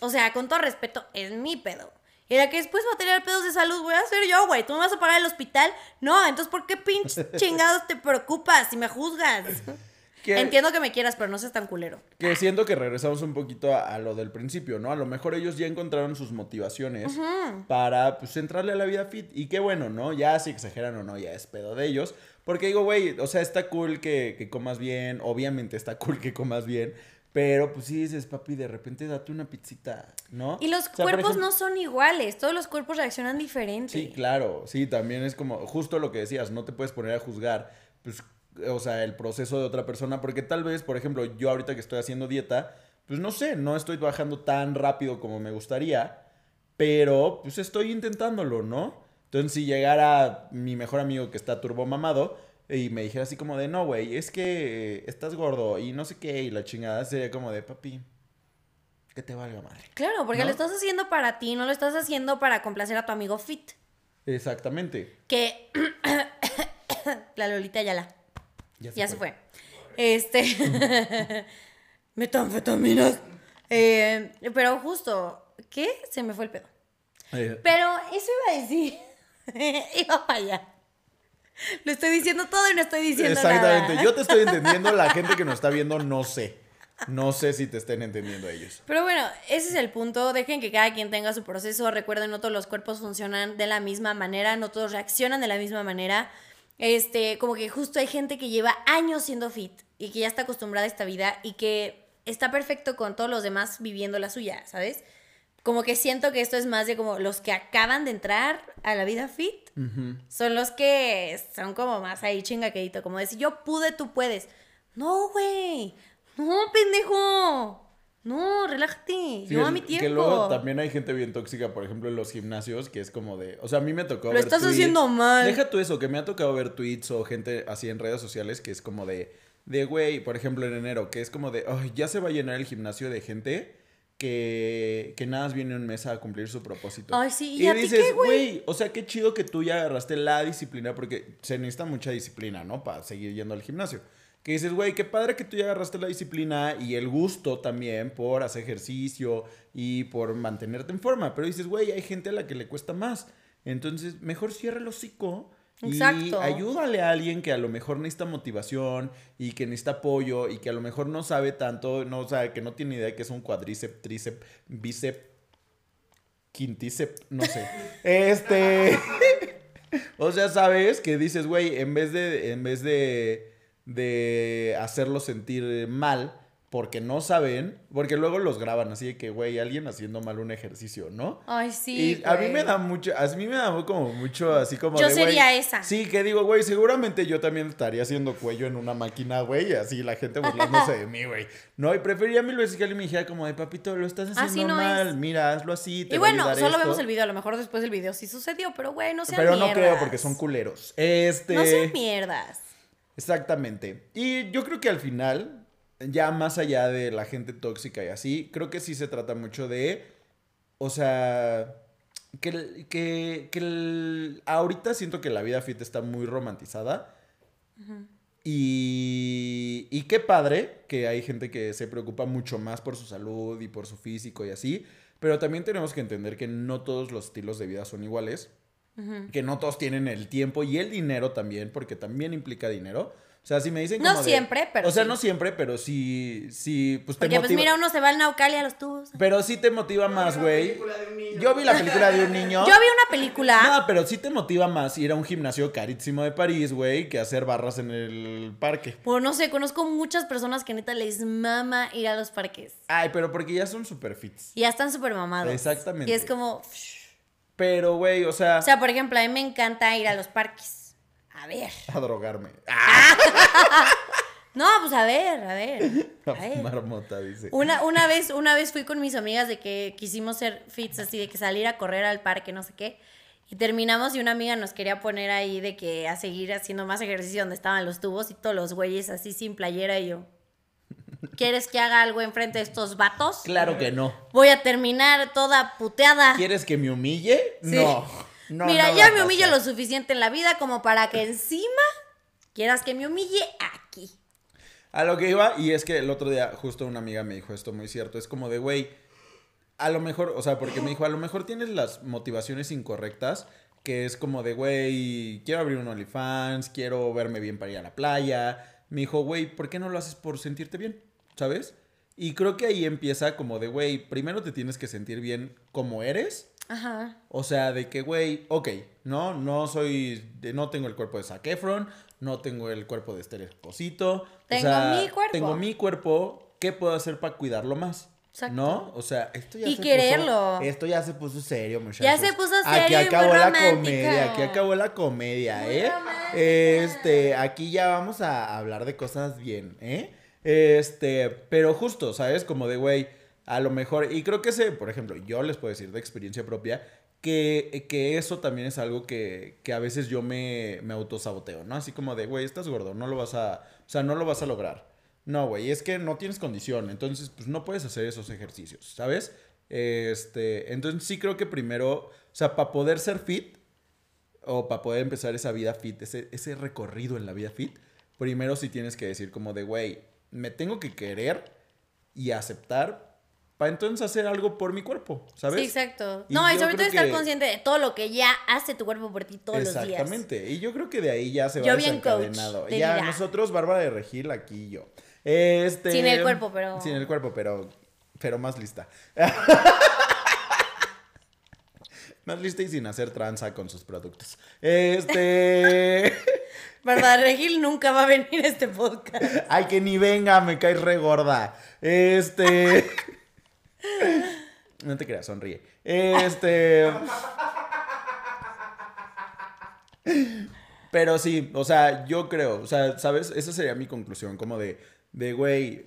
O sea, con todo respeto, es mi pedo. Y la que después va a tener pedos de salud, voy a ser yo, güey. ¿Tú me vas a pagar el hospital? No, entonces, ¿por qué pinches chingados te preocupas si me juzgas? Entiendo que me quieras, pero no seas tan culero. Que siento que regresamos un poquito a, lo del principio, ¿no? A lo mejor ellos ya encontraron sus motivaciones para, pues, entrarle a la vida fit. Y qué bueno, ¿no? Ya si exageran o no, ya es pedo de ellos. Porque digo, güey, o sea, está cool que, que comas bien. Obviamente está cool que comas bien. Pero pues sí dices, papi, de repente date una pizzita, ¿no? Y los cuerpos no son iguales, todos los cuerpos reaccionan diferente. Sí, claro, sí, también es como justo lo que decías, no te puedes poner a juzgar, pues, o sea, el proceso de otra persona, porque tal vez, por ejemplo, yo ahorita que estoy haciendo dieta, pues no sé, no estoy bajando tan rápido como me gustaría, pero pues estoy intentándolo, ¿no? Entonces, si llegara mi mejor amigo que está turbo mamado, y me dijera así como de, no, güey, es que estás gordo y no sé qué, y la chingada sería como de, papi, que te valga madre. Claro, porque lo estás haciendo para ti, no lo estás haciendo para complacer a tu amigo fit. Exactamente. Que la Lolita ya la... Ya se, fue. Este... Metanfetaminas. Eh, pero justo, ¿qué? Se me fue el pedo. Eh. Pero eso iba a decir. iba para allá. Lo estoy diciendo todo y no estoy diciendo Exactamente. Yo te estoy entendiendo, la gente que nos está viendo no sé. No sé si te estén entendiendo ellos. Pero bueno, ese es el punto. Dejen que cada quien tenga su proceso. Recuerden, no todos los cuerpos funcionan de la misma manera, no todos reaccionan de la misma manera. Este, como que justo hay gente que lleva años siendo fit y que ya está acostumbrada a esta vida y que está perfecto con todos los demás viviendo la suya, ¿sabes? Como que siento que esto es más de como los que acaban de entrar a la vida fit. Son los que son como más ahí chingaquedito. Como decir, yo pude, tú puedes. No, güey. No, pendejo. No, relájate. yo a mi tiempo. Que luego también hay gente bien tóxica, por ejemplo, en los gimnasios, que es como de. O sea, a mí me tocó. Lo estás haciendo mal. Deja tú eso, que me ha tocado ver tweets o gente así en redes sociales que es como de. De güey, por ejemplo, en enero, que es como de. Ay, ya se va a llenar el gimnasio de gente que, que nada más viene un mes a cumplir su propósito. Ay, sí, y, dices, güey, o sea, qué chido que tú ya agarraste la disciplina, porque se necesita mucha disciplina, ¿no? Para seguir yendo al gimnasio. Que dices, güey, qué padre que tú ya agarraste la disciplina y el gusto también por hacer ejercicio y por mantenerte en forma. Pero dices, güey, hay gente a la que le cuesta más. Entonces, mejor cierra el hocico y ayúdale a alguien que a lo mejor necesita motivación y que necesita apoyo y que a lo mejor no sabe tanto, no sabe, que no tiene idea de que es un cuadríceps, tríceps, bíceps, quintíceps, no sé. este. o sea, sabes que dices, güey, en vez de. En vez de. de hacerlo sentir mal porque no saben, porque luego los graban así de que, güey, alguien haciendo mal un ejercicio, ¿no? Ay, sí. Y a mí me da mucho, a mí me da como mucho así como... Yo sería esa. Sí, que digo, güey, seguramente yo también estaría haciendo cuello en una máquina, güey, así la gente burlándose de mí, güey. No, y prefería mil veces que alguien me dijera como de, papito, lo estás haciendo mal, mira, hazlo así, te Y bueno, solo vemos el video, a lo mejor después del video sí sucedió, pero güey, no sean Pero no creo porque son culeros. Este... No sean mierdas. Exactamente. Y yo creo que al final ya más allá de la gente tóxica y así, creo que sí se trata mucho de, o sea, que, que, que ahorita siento que la vida fit está muy romantizada. y, y qué padre que hay gente que se preocupa mucho más por su salud y por su físico y así, pero también tenemos que entender que no todos los estilos de vida son iguales, que no todos tienen el tiempo y el dinero también, porque también implica dinero. O sea, si me dicen como No siempre, pero O sea, no siempre, pero sí, sí, pues te Porque pues mira, uno se va al Naucali a los tubos. Pero sí te motiva más, güey. Yo vi la película de un niño. Yo vi una película. No, pero sí te motiva más ir a un gimnasio carísimo de París, güey, que hacer barras en el parque. Pues no sé, conozco muchas personas que neta les mama ir a los parques. Ay, pero porque ya son super fits. Y ya están súper mamados. Exactamente. Y es como... Pero, güey, o sea... O sea, por ejemplo, a mí me encanta ir a los parques. A ver. A drogarme. No, pues a ver, a ver. Marmota, dice. Una, una, vez, una vez fui con mis amigas de que quisimos ser fits así, de que salir a correr al parque, no sé qué. Y terminamos y una amiga nos quería poner ahí de que a seguir haciendo más ejercicio donde estaban los tubos y todos los güeyes así sin playera y yo. ¿Quieres que haga algo enfrente de estos vatos? Claro que no. Voy a terminar toda puteada. ¿Quieres que me humille? No. Mira, ya me humillo lo suficiente en la vida como para que encima quieras que me humille aquí. A lo que iba, y es que el otro día justo una amiga me dijo esto muy cierto, es como de, güey, a lo mejor, o sea, porque me dijo, a lo mejor tienes las motivaciones incorrectas, que es como de, güey, quiero abrir un OnlyFans, quiero verme bien para ir a la playa. Me dijo, güey, ¿por qué no lo haces por sentirte bien? ¿Sabes? Y creo que ahí empieza como de, güey, primero te tienes que sentir bien como eres Ajá. O sea, de que, güey, ok, no, no soy, no tengo el cuerpo de Zac Efron, no tengo el cuerpo de Esther Esposito. Tengo mi cuerpo. Tengo mi cuerpo, ¿qué puedo hacer para cuidarlo más? Exacto. ¿No? O sea, esto ya y quererlo. esto ya se puso serio, muchachos. Ya se puso serio. Aquí acabó la comedia, aquí acabó la comedia, ¿eh? Este, aquí ya vamos a hablar de cosas bien, ¿eh? Este, pero justo, ¿sabes? Como de, güey, a lo mejor, y creo que ese, por ejemplo, yo les puedo decir de experiencia propia, que, que eso también es algo que, que a veces yo me, me autosaboteo, ¿no? Así como de, güey, estás gordo, no lo vas a, o sea, no lo vas a lograr. No, güey, es que no tienes condición, entonces, pues no puedes hacer esos ejercicios, ¿sabes? Este, entonces sí creo que primero, o sea, para poder ser fit, o para poder empezar esa vida fit, ese, ese recorrido en la vida fit, primero sí tienes que decir como de, güey, me tengo que querer y aceptar para entonces hacer algo por mi cuerpo, ¿sabes? Sí, exacto. no, y sobre todo estar consciente de todo lo que ya hace tu cuerpo por ti todos los días. Exactamente. Y yo creo que de ahí ya se va desencadenado. ya nosotros, Bárbara de Regil, aquí y yo. Este, sin el cuerpo, pero. Sin el cuerpo, pero. Pero más lista. más lista y sin hacer tranza con sus productos. Este. De Regil nunca va a venir a este podcast. Ay, que ni venga, me cae re gorda. Este. No te creas, sonríe. Este. Pero sí, o sea, yo creo, o sea, ¿sabes? Esa sería mi conclusión, como de, de güey,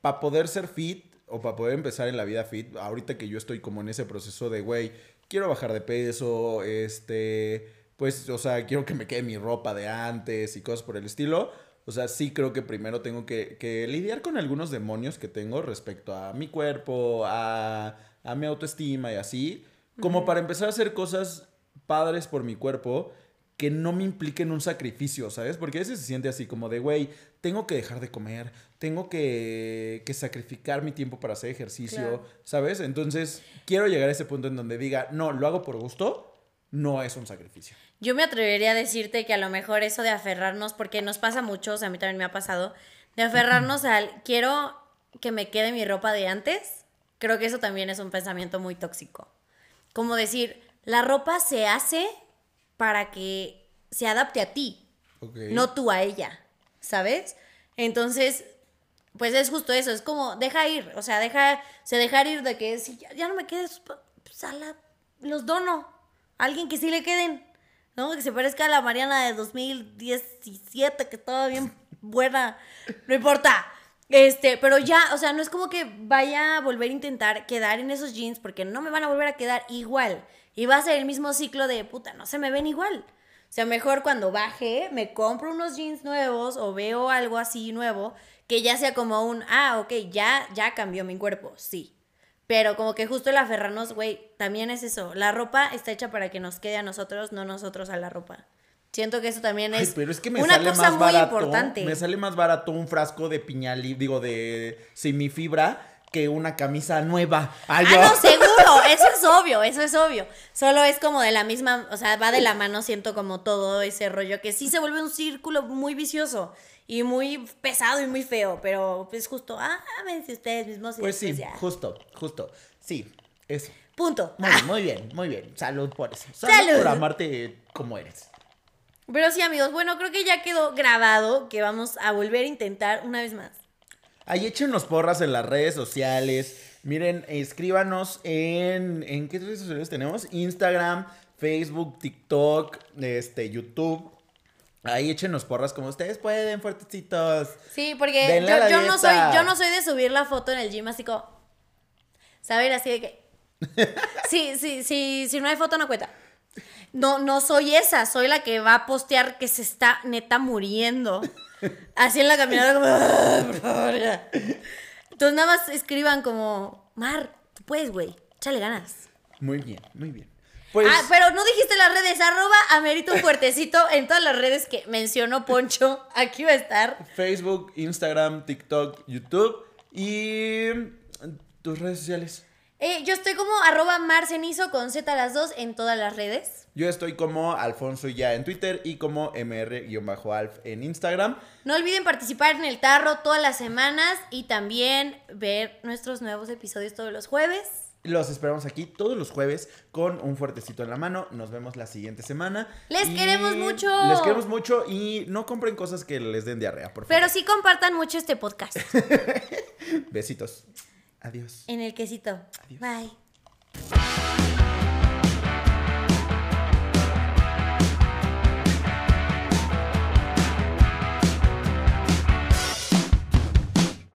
para poder ser fit, o para poder empezar en la vida fit, ahorita que yo estoy como en ese proceso de, güey, quiero bajar de peso, este, pues, o sea, quiero que me quede mi ropa de antes y cosas por el estilo. O sea, sí creo que primero tengo que, que lidiar con algunos demonios que tengo respecto a mi cuerpo, a, a mi autoestima y así, como para empezar a hacer cosas padres por mi cuerpo que no me impliquen un sacrificio, ¿sabes? Porque a veces se siente así como de, güey, tengo que dejar de comer, tengo que, que sacrificar mi tiempo para hacer ejercicio, ¿sabes? Entonces, quiero llegar a ese punto en donde diga, no, lo hago por gusto, no es un sacrificio. Yo me atrevería a decirte que a lo mejor eso de aferrarnos, porque nos pasa mucho, o sea, a mí también me ha pasado, de aferrarnos al, quiero que me quede mi ropa de antes, creo que eso también es un pensamiento muy tóxico. Como decir, la ropa se hace para que se adapte a ti, no tú a ella, ¿sabes? Entonces, pues es justo eso, es como, deja ir, o sea, deja, se dejar ir de que si ya, no me quedes, pues a la, los dono, a alguien que sí le queden, ¿no? Que se parezca a la Mariana de 2017, que estaba bien buena, no importa. Este, pero ya, o sea, no es como que vaya a volver a intentar quedar en esos jeans porque no me van a volver a quedar igual. Y va a ser el mismo ciclo de puta, no se me ven igual. O sea, mejor cuando baje, me compro unos jeans nuevos o veo algo así nuevo que ya sea como un, ah, ok, ya, ya cambió mi cuerpo, sí. Pero como que justo el aferrarnos, güey, también es eso. La ropa está hecha para que nos quede a nosotros, no nosotros a la ropa. Siento que eso también es, pero es que me una sale cosa más muy importante. Me sale más barato un frasco de piñal, digo, de semifibra que una camisa nueva. ah, no, seguro, eso es obvio, eso es obvio. Solo es como de la misma, o sea, va de la mano, siento como todo ese rollo, que sí se vuelve un círculo muy vicioso y muy pesado y muy feo, pero pues justo, ah, si ustedes mismos. Pues sí, justo, justo, sí, eso. Punto. Muy, muy bien, muy bien. Salud por eso. Salud, por amarte como eres. Pero sí, amigos, bueno, creo que ya quedó grabado que vamos a volver a intentar una vez más. Ahí échenos porras en las redes sociales. Miren, escríbanos en. ¿En qué redes sociales tenemos? Instagram, Facebook, TikTok, este, YouTube. Ahí échenos porras como ustedes pueden, fuertecitos. Sí, porque yo, no soy, yo no soy de subir la foto en el gym así como. Saber así de que. sí, sí, sí, si no hay foto no cuenta. No, no soy esa, soy la que va a postear que se está neta muriendo. Así en la caminata, como, ah, por favor, ya. Entonces nada más escriban como, Mar, tú puedes, güey, échale ganas. Muy bien, muy bien. Pues... Ah, pero no dijiste las redes, arroba amerito fuertecito en todas las redes que mencionó Poncho. Aquí va a estar. Facebook, Instagram, TikTok, YouTube y tus redes sociales. Eh, yo estoy como arroba marcenizo con Z las dos en todas las redes. Yo estoy como Alfonso ya en Twitter y como mr-alf en Instagram. No olviden participar en el tarro todas las semanas y también ver nuestros nuevos episodios todos los jueves. Los esperamos aquí todos los jueves con un fuertecito en la mano. Nos vemos la siguiente semana. Les queremos mucho. Les queremos mucho y no compren cosas que les den diarrea, por favor. Pero sí compartan mucho este podcast. Besitos. Adiós. En el quesito. Adiós. Bye.